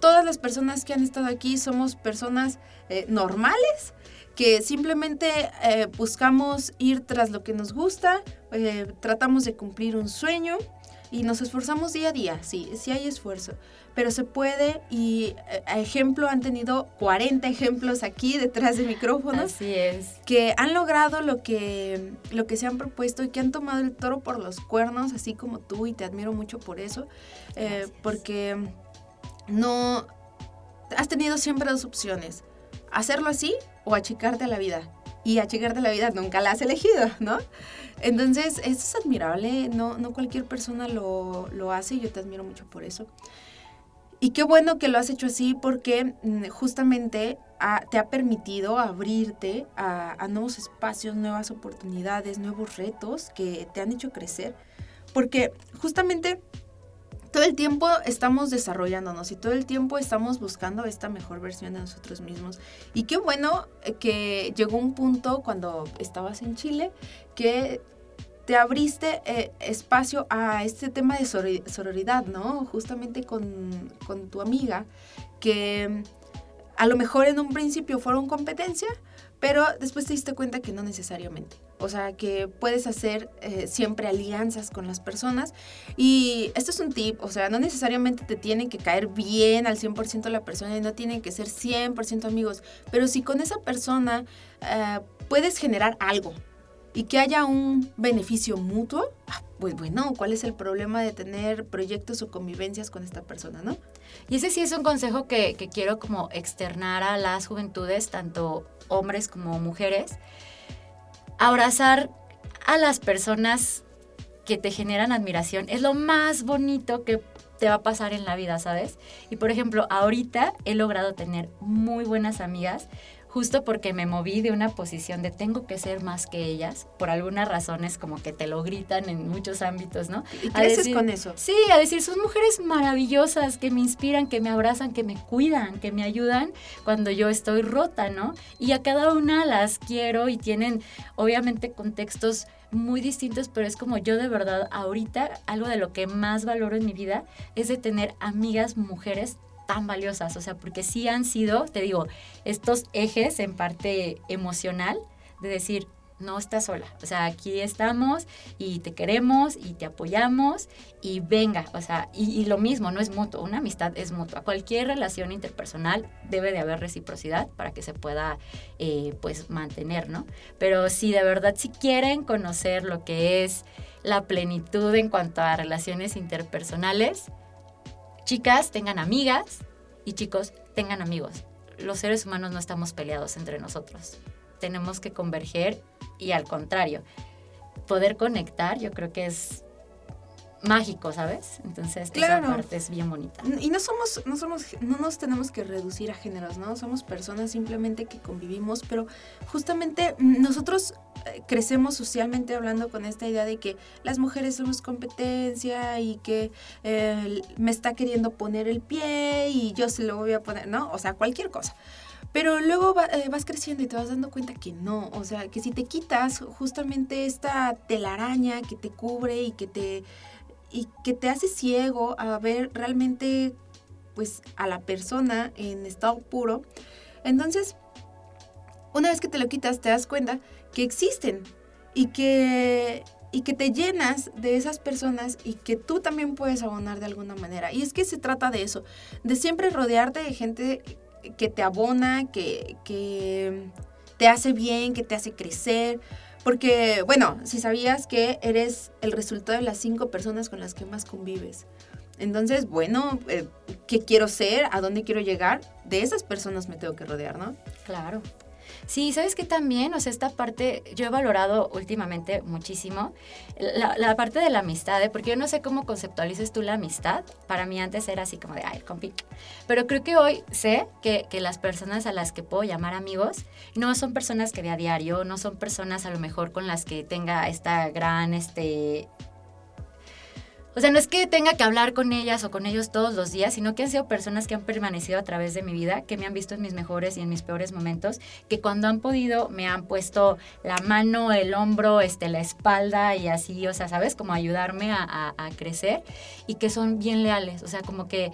Speaker 2: todas las personas que han estado aquí somos personas eh, normales, que simplemente eh, buscamos ir tras lo que nos gusta, tratamos de cumplir un sueño y nos esforzamos día a día, sí, sí hay esfuerzo, pero se puede y eh, ejemplo han tenido 40 ejemplos aquí detrás de micrófonos.
Speaker 1: Así es.
Speaker 2: Que han logrado lo que, lo que se han propuesto y que han tomado el toro por los cuernos, así como tú, y te admiro mucho por eso, eh, porque no, has tenido siempre dos opciones, hacerlo así o achicarte a la vida. Y achicarte a la vida nunca la has elegido, ¿no? Entonces, eso es admirable, no, no cualquier persona lo, lo hace y yo te admiro mucho por eso. Y qué bueno que lo has hecho así porque mm, justamente te ha permitido abrirte a, nuevos espacios, nuevas oportunidades, nuevos retos que te han hecho crecer. Porque justamente todo el tiempo estamos desarrollándonos y todo el tiempo estamos buscando esta mejor versión de nosotros mismos. Y qué bueno que llegó un punto cuando estabas en Chile que te abriste eh, espacio a este tema de sororidad, ¿no? Justamente con, tu amiga, que a lo mejor en un principio fueron competencia, pero después te diste cuenta que no necesariamente. O sea, que puedes hacer eh, siempre alianzas con las personas. Y esto es un tip, o sea, no necesariamente te tienen que caer bien al 100% la persona y no tienen que ser 100% amigos, pero si con esa persona eh, puedes generar algo, y que haya un beneficio mutuo, ah, pues bueno, ¿cuál es el problema de tener proyectos o convivencias con esta persona, no?
Speaker 1: Y ese sí es un consejo que, quiero como externar a las juventudes, tanto hombres como mujeres. Abrazar a las personas que te generan admiración es lo más bonito que te va a pasar en la vida, ¿sabes? Y por ejemplo, ahorita he logrado tener muy buenas amigas justo porque me moví de una posición de tengo que ser más que ellas, por algunas razones como que te lo gritan en muchos ámbitos, ¿no?
Speaker 2: ¿Y creces con eso?
Speaker 1: Sí, a decir, son mujeres maravillosas que me inspiran, que me abrazan, que me cuidan, que me ayudan cuando yo estoy rota, ¿no? Y a cada una las quiero y tienen obviamente contextos muy distintos, pero es como yo de verdad ahorita algo de lo que más valoro en mi vida es de tener amigas mujeres tan valiosas, o sea, porque sí han sido, te digo, estos ejes en parte emocional de decir, no estás sola, o sea, aquí estamos y te queremos y te apoyamos y venga, o sea, y, lo mismo, no es mutuo, una amistad es mutua. Cualquier relación interpersonal debe de haber reciprocidad para que se pueda, eh, pues, mantener, ¿no? Pero si de verdad, si quieren conocer lo que es la plenitud en cuanto a relaciones interpersonales, chicas tengan amigas y chicos tengan amigos. Los seres humanos no estamos peleados entre nosotros. Tenemos que converger y al contrario, poder conectar yo creo que es mágico, ¿sabes? Entonces,
Speaker 2: Claro.
Speaker 1: esa parte es bien bonita.
Speaker 2: Y no somos, no somos, no nos tenemos que reducir a géneros, ¿no? Somos personas simplemente que convivimos, pero justamente nosotros eh, crecemos socialmente hablando con esta idea de que las mujeres somos competencia y que eh, me está queriendo poner el pie y yo se lo voy a poner, ¿no? O sea, cualquier cosa. Pero luego va- eh, vas creciendo y te vas dando cuenta que no, o sea, que si te quitas justamente esta telaraña que te cubre y que te y que te hace ciego a ver realmente pues a la persona en estado puro. Entonces, una vez que te lo quitas, te das cuenta que existen y que y que te llenas de esas personas y que tú también puedes abonar de alguna manera. Y es que se trata de eso, de siempre rodearte de gente que te abona, que, que te hace bien, que te hace crecer. Porque, bueno, si sabías que eres el resultado de las cinco personas con las que más convives. Entonces, bueno, eh, ¿qué quiero ser? ¿A dónde quiero llegar? De esas personas me tengo que rodear, ¿no?
Speaker 1: Claro. Sí, sabes que también, o sea, esta parte yo he valorado últimamente muchísimo la, parte de la amistad, ¿eh? porque yo no sé cómo conceptualices tú la amistad. Para mí antes era así como de, ay, compi. Pero creo que hoy sé que, que las personas a las que puedo llamar amigos no son personas que vea a diario, no son personas a lo mejor con las que tenga esta gran, este, o sea, no es que tenga que hablar con ellas o con ellos todos los días, sino que han sido personas que han permanecido a través de mi vida, que me han visto en mis mejores y en mis peores momentos, que cuando han podido me han puesto la mano, el hombro, este, la espalda y así, o sea, ¿sabes? Como ayudarme a, a- a crecer y que son bien leales, o sea, como que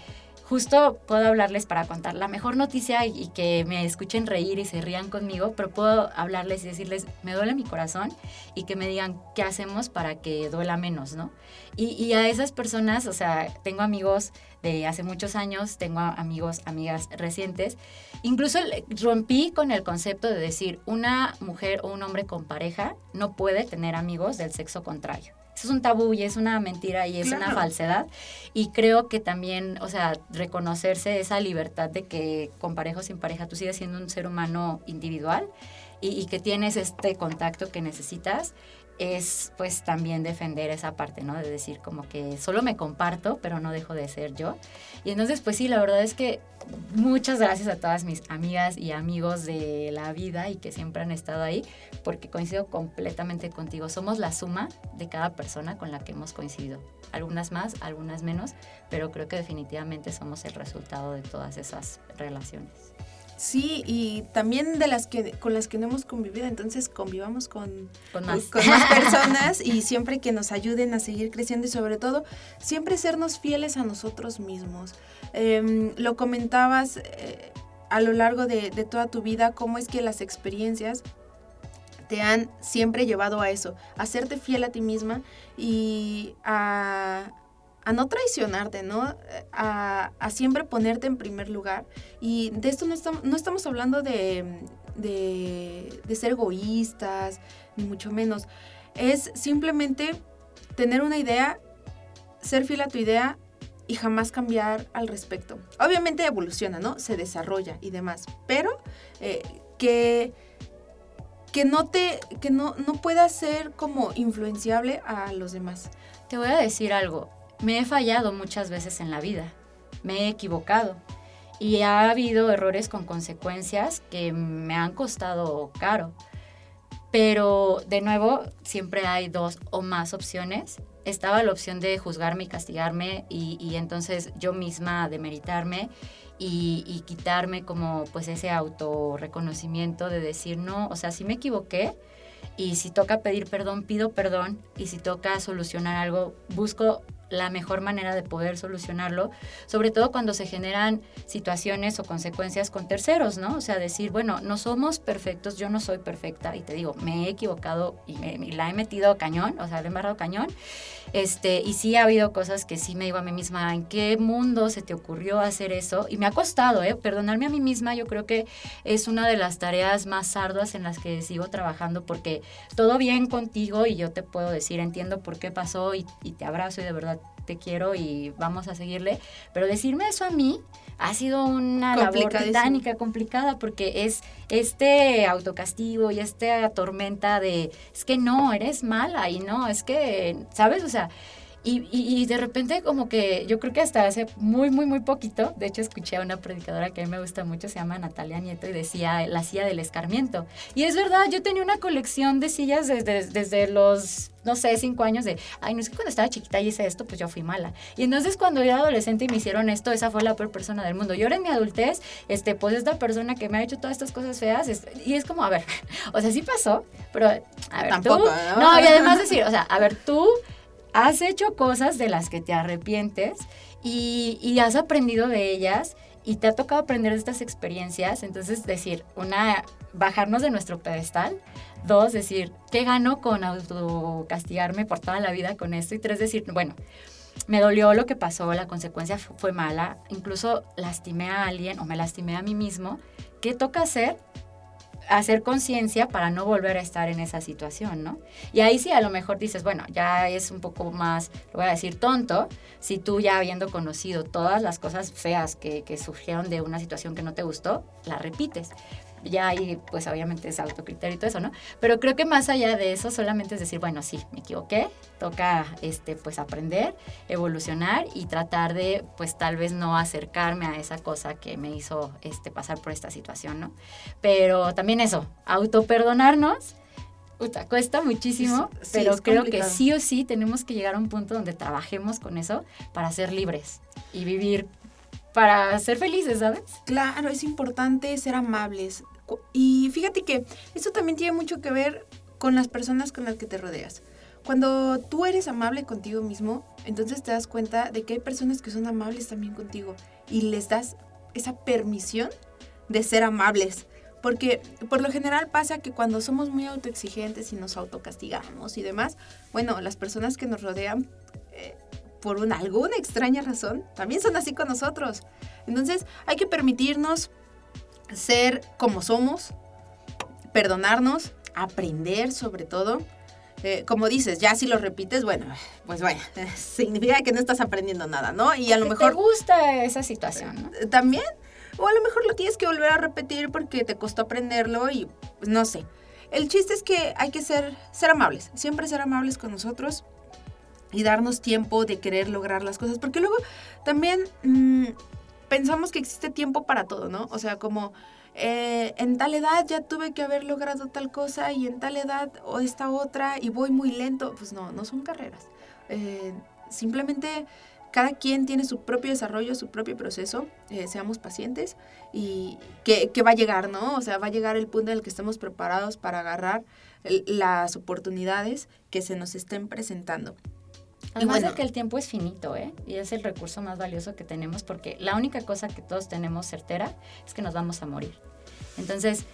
Speaker 1: justo puedo hablarles para contar la mejor noticia y, que me escuchen reír y se rían conmigo, pero puedo hablarles y decirles, me duele mi corazón y que me digan qué hacemos para que duela menos, ¿no? Y, y a esas personas, o sea, tengo amigos de hace muchos años, tengo amigos, amigas recientes. Incluso rompí con el concepto de decir, una mujer o un hombre con pareja no puede tener amigos del sexo contrario. Es un tabú y es una mentira y es una falsedad. Y creo que también, o sea, reconocerse esa libertad de que con pareja o sin pareja tú sigues siendo un ser humano individual y, y que tienes este contacto que necesitas es pues también defender esa parte, ¿no? De decir como que solo me comparto, pero no dejo de ser yo. Y entonces pues sí, la verdad es que muchas gracias a todas mis amigas y amigos de la vida y que siempre han estado ahí, porque coincido completamente contigo. Somos la suma de cada persona con la que hemos coincidido. Algunas más, algunas menos, pero creo que definitivamente somos el resultado de todas esas relaciones.
Speaker 2: Sí, y también de las que con las que no hemos convivido, entonces convivamos con,
Speaker 1: Con más.
Speaker 2: con más personas y siempre que nos ayuden a seguir creciendo y sobre todo siempre sernos fieles a nosotros mismos. Em, lo comentabas eh, a lo largo de, de toda tu vida, cómo es que las experiencias te han siempre llevado a eso, a serte fiel a ti misma y a, a no traicionarte, ¿no? A, siempre ponerte en primer lugar. Y de esto no estamos, no estamos hablando de, de, ser egoístas, ni mucho menos. Es simplemente tener una idea, ser fiel a tu idea y jamás cambiar al respecto. Obviamente evoluciona, ¿no? Se desarrolla y demás, pero eh, que, que no te, que no, no pueda ser como influenciable a los demás.
Speaker 1: Te voy a decir algo. Me he fallado muchas veces en la vida. Me he equivocado. Y ha habido errores con consecuencias que me han costado caro. Pero de nuevo, siempre hay dos o más opciones. Estaba la opción de juzgarme y castigarme y, entonces yo misma demeritarme y, y quitarme como pues ese autorreconocimiento de decir, no, o sea, sí me equivoqué, y si toca pedir perdón, pido perdón. Y si toca solucionar algo, busco la mejor manera de poder solucionarlo, sobre todo cuando se generan situaciones o consecuencias con terceros, ¿no? O sea, decir, bueno, no somos perfectos, yo no soy perfecta, y te digo, me he equivocado y, me, la he metido cañón, o sea, le he embarrado cañón, este, y sí ha habido cosas que sí me digo a mí misma, ¿en qué mundo se te ocurrió hacer eso? Y me ha costado, ¿eh? Perdonarme a mí misma, yo creo que es una de las tareas más arduas en las que sigo trabajando, porque todo bien contigo y yo te puedo decir, entiendo por qué pasó y, y te abrazo y de verdad te quiero y vamos a seguirle, pero decirme eso a mí ha sido una labor titánica, complicada, porque es este autocastigo y esta tormenta de, es que no, eres mala y no, es que, ¿sabes? O sea, Y, y, de repente como que yo creo que hasta hace muy, muy, muy poquito, de hecho escuché a una predicadora que a mí me gusta mucho, se llama Natalia Nieto, y decía la silla del escarmiento. Y es verdad, yo tenía una colección de sillas desde, desde los, no sé, cinco años de, ay, no es que cuando estaba chiquita y hice esto, pues yo fui mala. Y entonces cuando era adolescente y me hicieron esto, esa fue la peor persona del mundo. Y ahora en mi adultez, este, pues esta persona que me ha hecho todas estas cosas feas, y es como, a ver, o sea, sí pasó, pero, a ver,
Speaker 2: Tampoco,
Speaker 1: tú,
Speaker 2: ¿no?
Speaker 1: no, y además decir, o sea, a ver, tú has hecho cosas de las que te arrepientes y, has aprendido de ellas y te ha tocado aprender de estas experiencias. Entonces, decir, una, bajarnos de nuestro pedestal. Dos, decir, ¿qué gano con autocastigarme por toda la vida con esto? Y tres, decir, bueno, me dolió lo que pasó, la consecuencia fue mala, incluso lastimé a alguien o me lastimé a mí mismo. ¿Qué toca hacer hacer conciencia para no volver a estar en esa situación, ¿no? Y ahí sí a lo mejor dices, bueno, ya es un poco más, lo voy a decir tonto, si tú ya habiendo conocido todas las cosas feas que, que surgieron de una situación que no te gustó, la repites ya ahí pues obviamente es autocriterio y todo eso, ¿no? Pero creo que más allá de eso solamente es decir, bueno, sí, me equivoqué, toca este pues aprender, evolucionar y tratar de pues tal vez no acercarme a esa cosa que me hizo este pasar por esta situación, ¿no? Pero también eso, autoperdonarnos Puta, cuesta muchísimo,
Speaker 2: Sí,
Speaker 1: pero creo
Speaker 2: complicado.
Speaker 1: que sí o sí tenemos que llegar a un punto donde trabajemos con eso para ser libres y vivir para ser felices, ¿sabes?
Speaker 2: Claro, es importante ser amables. Y fíjate que eso también tiene mucho que ver con las personas con las que te rodeas. Cuando tú eres amable contigo mismo, entonces te das cuenta de que hay personas que son amables también contigo y les das esa permisión de ser amables. Porque por lo general pasa que cuando somos muy autoexigentes y nos autocastigamos y demás, bueno, las personas que nos rodean, eh, por una, alguna extraña razón, también son así con nosotros. Entonces hay que permitirnos ser como somos, perdonarnos, aprender sobre todo. Eh, como dices, ya si lo repites, bueno, pues bueno, significa que no estás aprendiendo nada, ¿no? Y a lo mejor
Speaker 1: te gusta esa situación, ¿no?
Speaker 2: eh, también, o a lo mejor lo tienes que volver a repetir porque te costó aprenderlo y pues, no sé. El chiste es que hay que ser, ser amables, siempre ser amables con nosotros y darnos tiempo de querer lograr las cosas, porque luego también mm, pensamos que existe tiempo para todo, ¿no? O sea, como eh, en tal edad ya tuve que haber logrado tal cosa y en tal edad o esta otra y voy muy lento, pues no, no son carreras. Eh, simplemente cada quien tiene su propio desarrollo, su propio proceso, eh, seamos pacientes y que, va a llegar, ¿no? O sea, va a llegar el punto en el que estemos preparados para agarrar las oportunidades que se nos estén presentando.
Speaker 1: Además
Speaker 2: bueno.
Speaker 1: de que el tiempo es finito, ¿eh? Y es el recurso más valioso que tenemos porque la única cosa que todos tenemos certera es que nos vamos a morir. Entonces,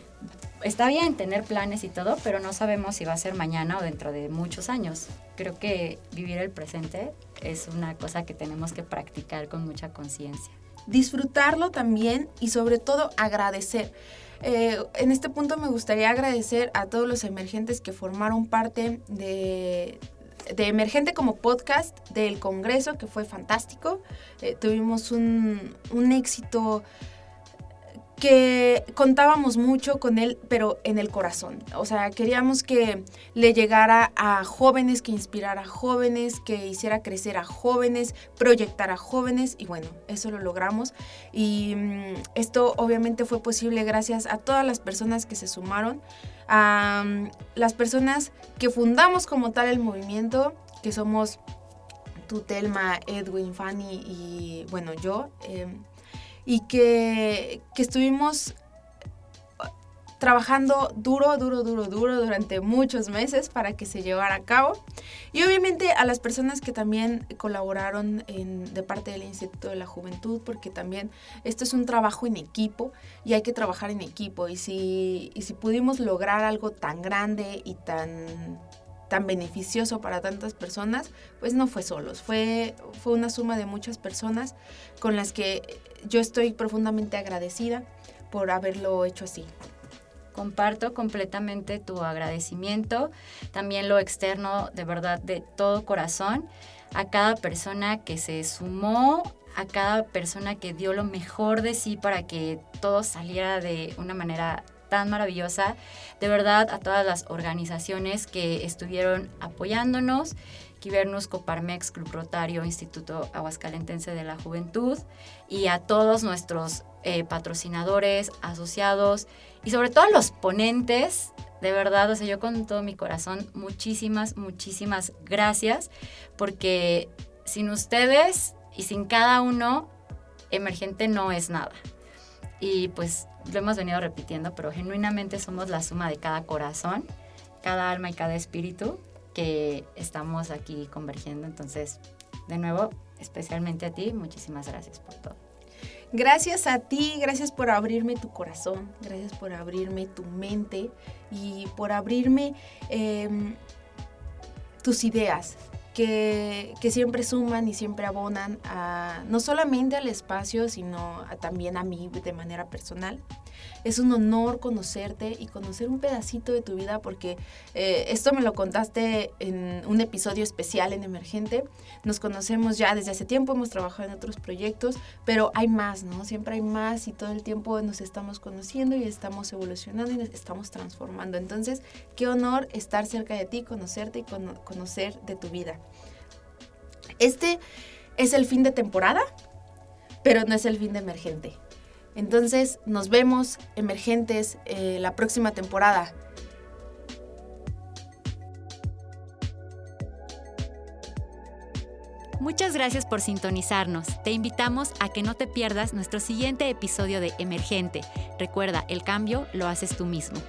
Speaker 1: está bien tener planes y todo, pero no sabemos si va a ser mañana o dentro de muchos años. Creo que vivir el presente es una cosa que tenemos que practicar con mucha conciencia.
Speaker 2: disfrutarlo también y sobre todo agradecer. Eh, en este punto me gustaría agradecer a todos los emergentes que formaron parte de, de Emergente como podcast del Congreso, que fue fantástico. Eh, tuvimos un, un éxito que contábamos mucho con él, pero en el corazón. O sea, queríamos que le llegara a jóvenes, que inspirara a jóvenes, que hiciera crecer a jóvenes, proyectar a jóvenes y bueno, eso lo logramos. Y mm, esto obviamente fue posible gracias a todas las personas que se sumaron, a mm, las personas que fundamos como tal el movimiento, que somos tú, Telma, Edwin, Fanny y bueno, yo. em, y que, que estuvimos trabajando duro, duro, duro, duro durante muchos meses para que se llevara a cabo. Y obviamente a las personas que también colaboraron de parte del Instituto de la Juventud, porque también esto es un trabajo en equipo y hay que trabajar en equipo. Y si, y si pudimos lograr algo tan grande y tan tan beneficioso para tantas personas, pues no fue solos, fue, fue una suma de muchas personas con las que yo estoy profundamente agradecida por haberlo hecho así.
Speaker 1: Comparto completamente tu agradecimiento, también lo externo, de verdad, de todo corazón, a cada persona que se sumó, a cada persona que dio lo mejor de sí para que todo saliera de una manera tan maravillosa. De verdad, a todas las organizaciones que estuvieron apoyándonos, Quibernus, Coparmex, Club Rotario, Instituto Aguascalentense de la Juventud y a todos nuestros eh, patrocinadores, asociados y sobre todo a los ponentes. De verdad, o sea, yo con todo mi corazón, muchísimas, muchísimas gracias, porque sin ustedes y sin cada uno, emergente no es nada. Y pues lo hemos venido repitiendo, pero genuinamente somos la suma de cada corazón, cada alma y cada espíritu que estamos aquí convergiendo. Entonces, de nuevo, especialmente a ti, muchísimas gracias por todo.
Speaker 2: Gracias a ti, gracias por abrirme tu corazón, gracias por abrirme tu mente y por abrirme em, tus ideas, que, siempre suman y siempre abonan a, no solamente al espacio, sino también a mí de manera personal. Es un honor conocerte y conocer un pedacito de tu vida porque eh, esto me lo contaste en un episodio especial en Emergente. Nos conocemos ya desde hace tiempo, hemos trabajado en otros proyectos, pero hay más, ¿no? Siempre hay más y todo el tiempo nos estamos conociendo y estamos evolucionando y nos estamos transformando. Entonces, qué honor estar cerca de ti, conocerte y conocer de tu vida. Este es el fin de temporada, pero no es el fin de emergente. Entonces nos vemos emergentes eh, la próxima temporada.
Speaker 1: Muchas gracias por sintonizarnos. Te invitamos a que no te pierdas nuestro siguiente episodio de Emergente. Recuerda, el cambio lo haces tú mismo.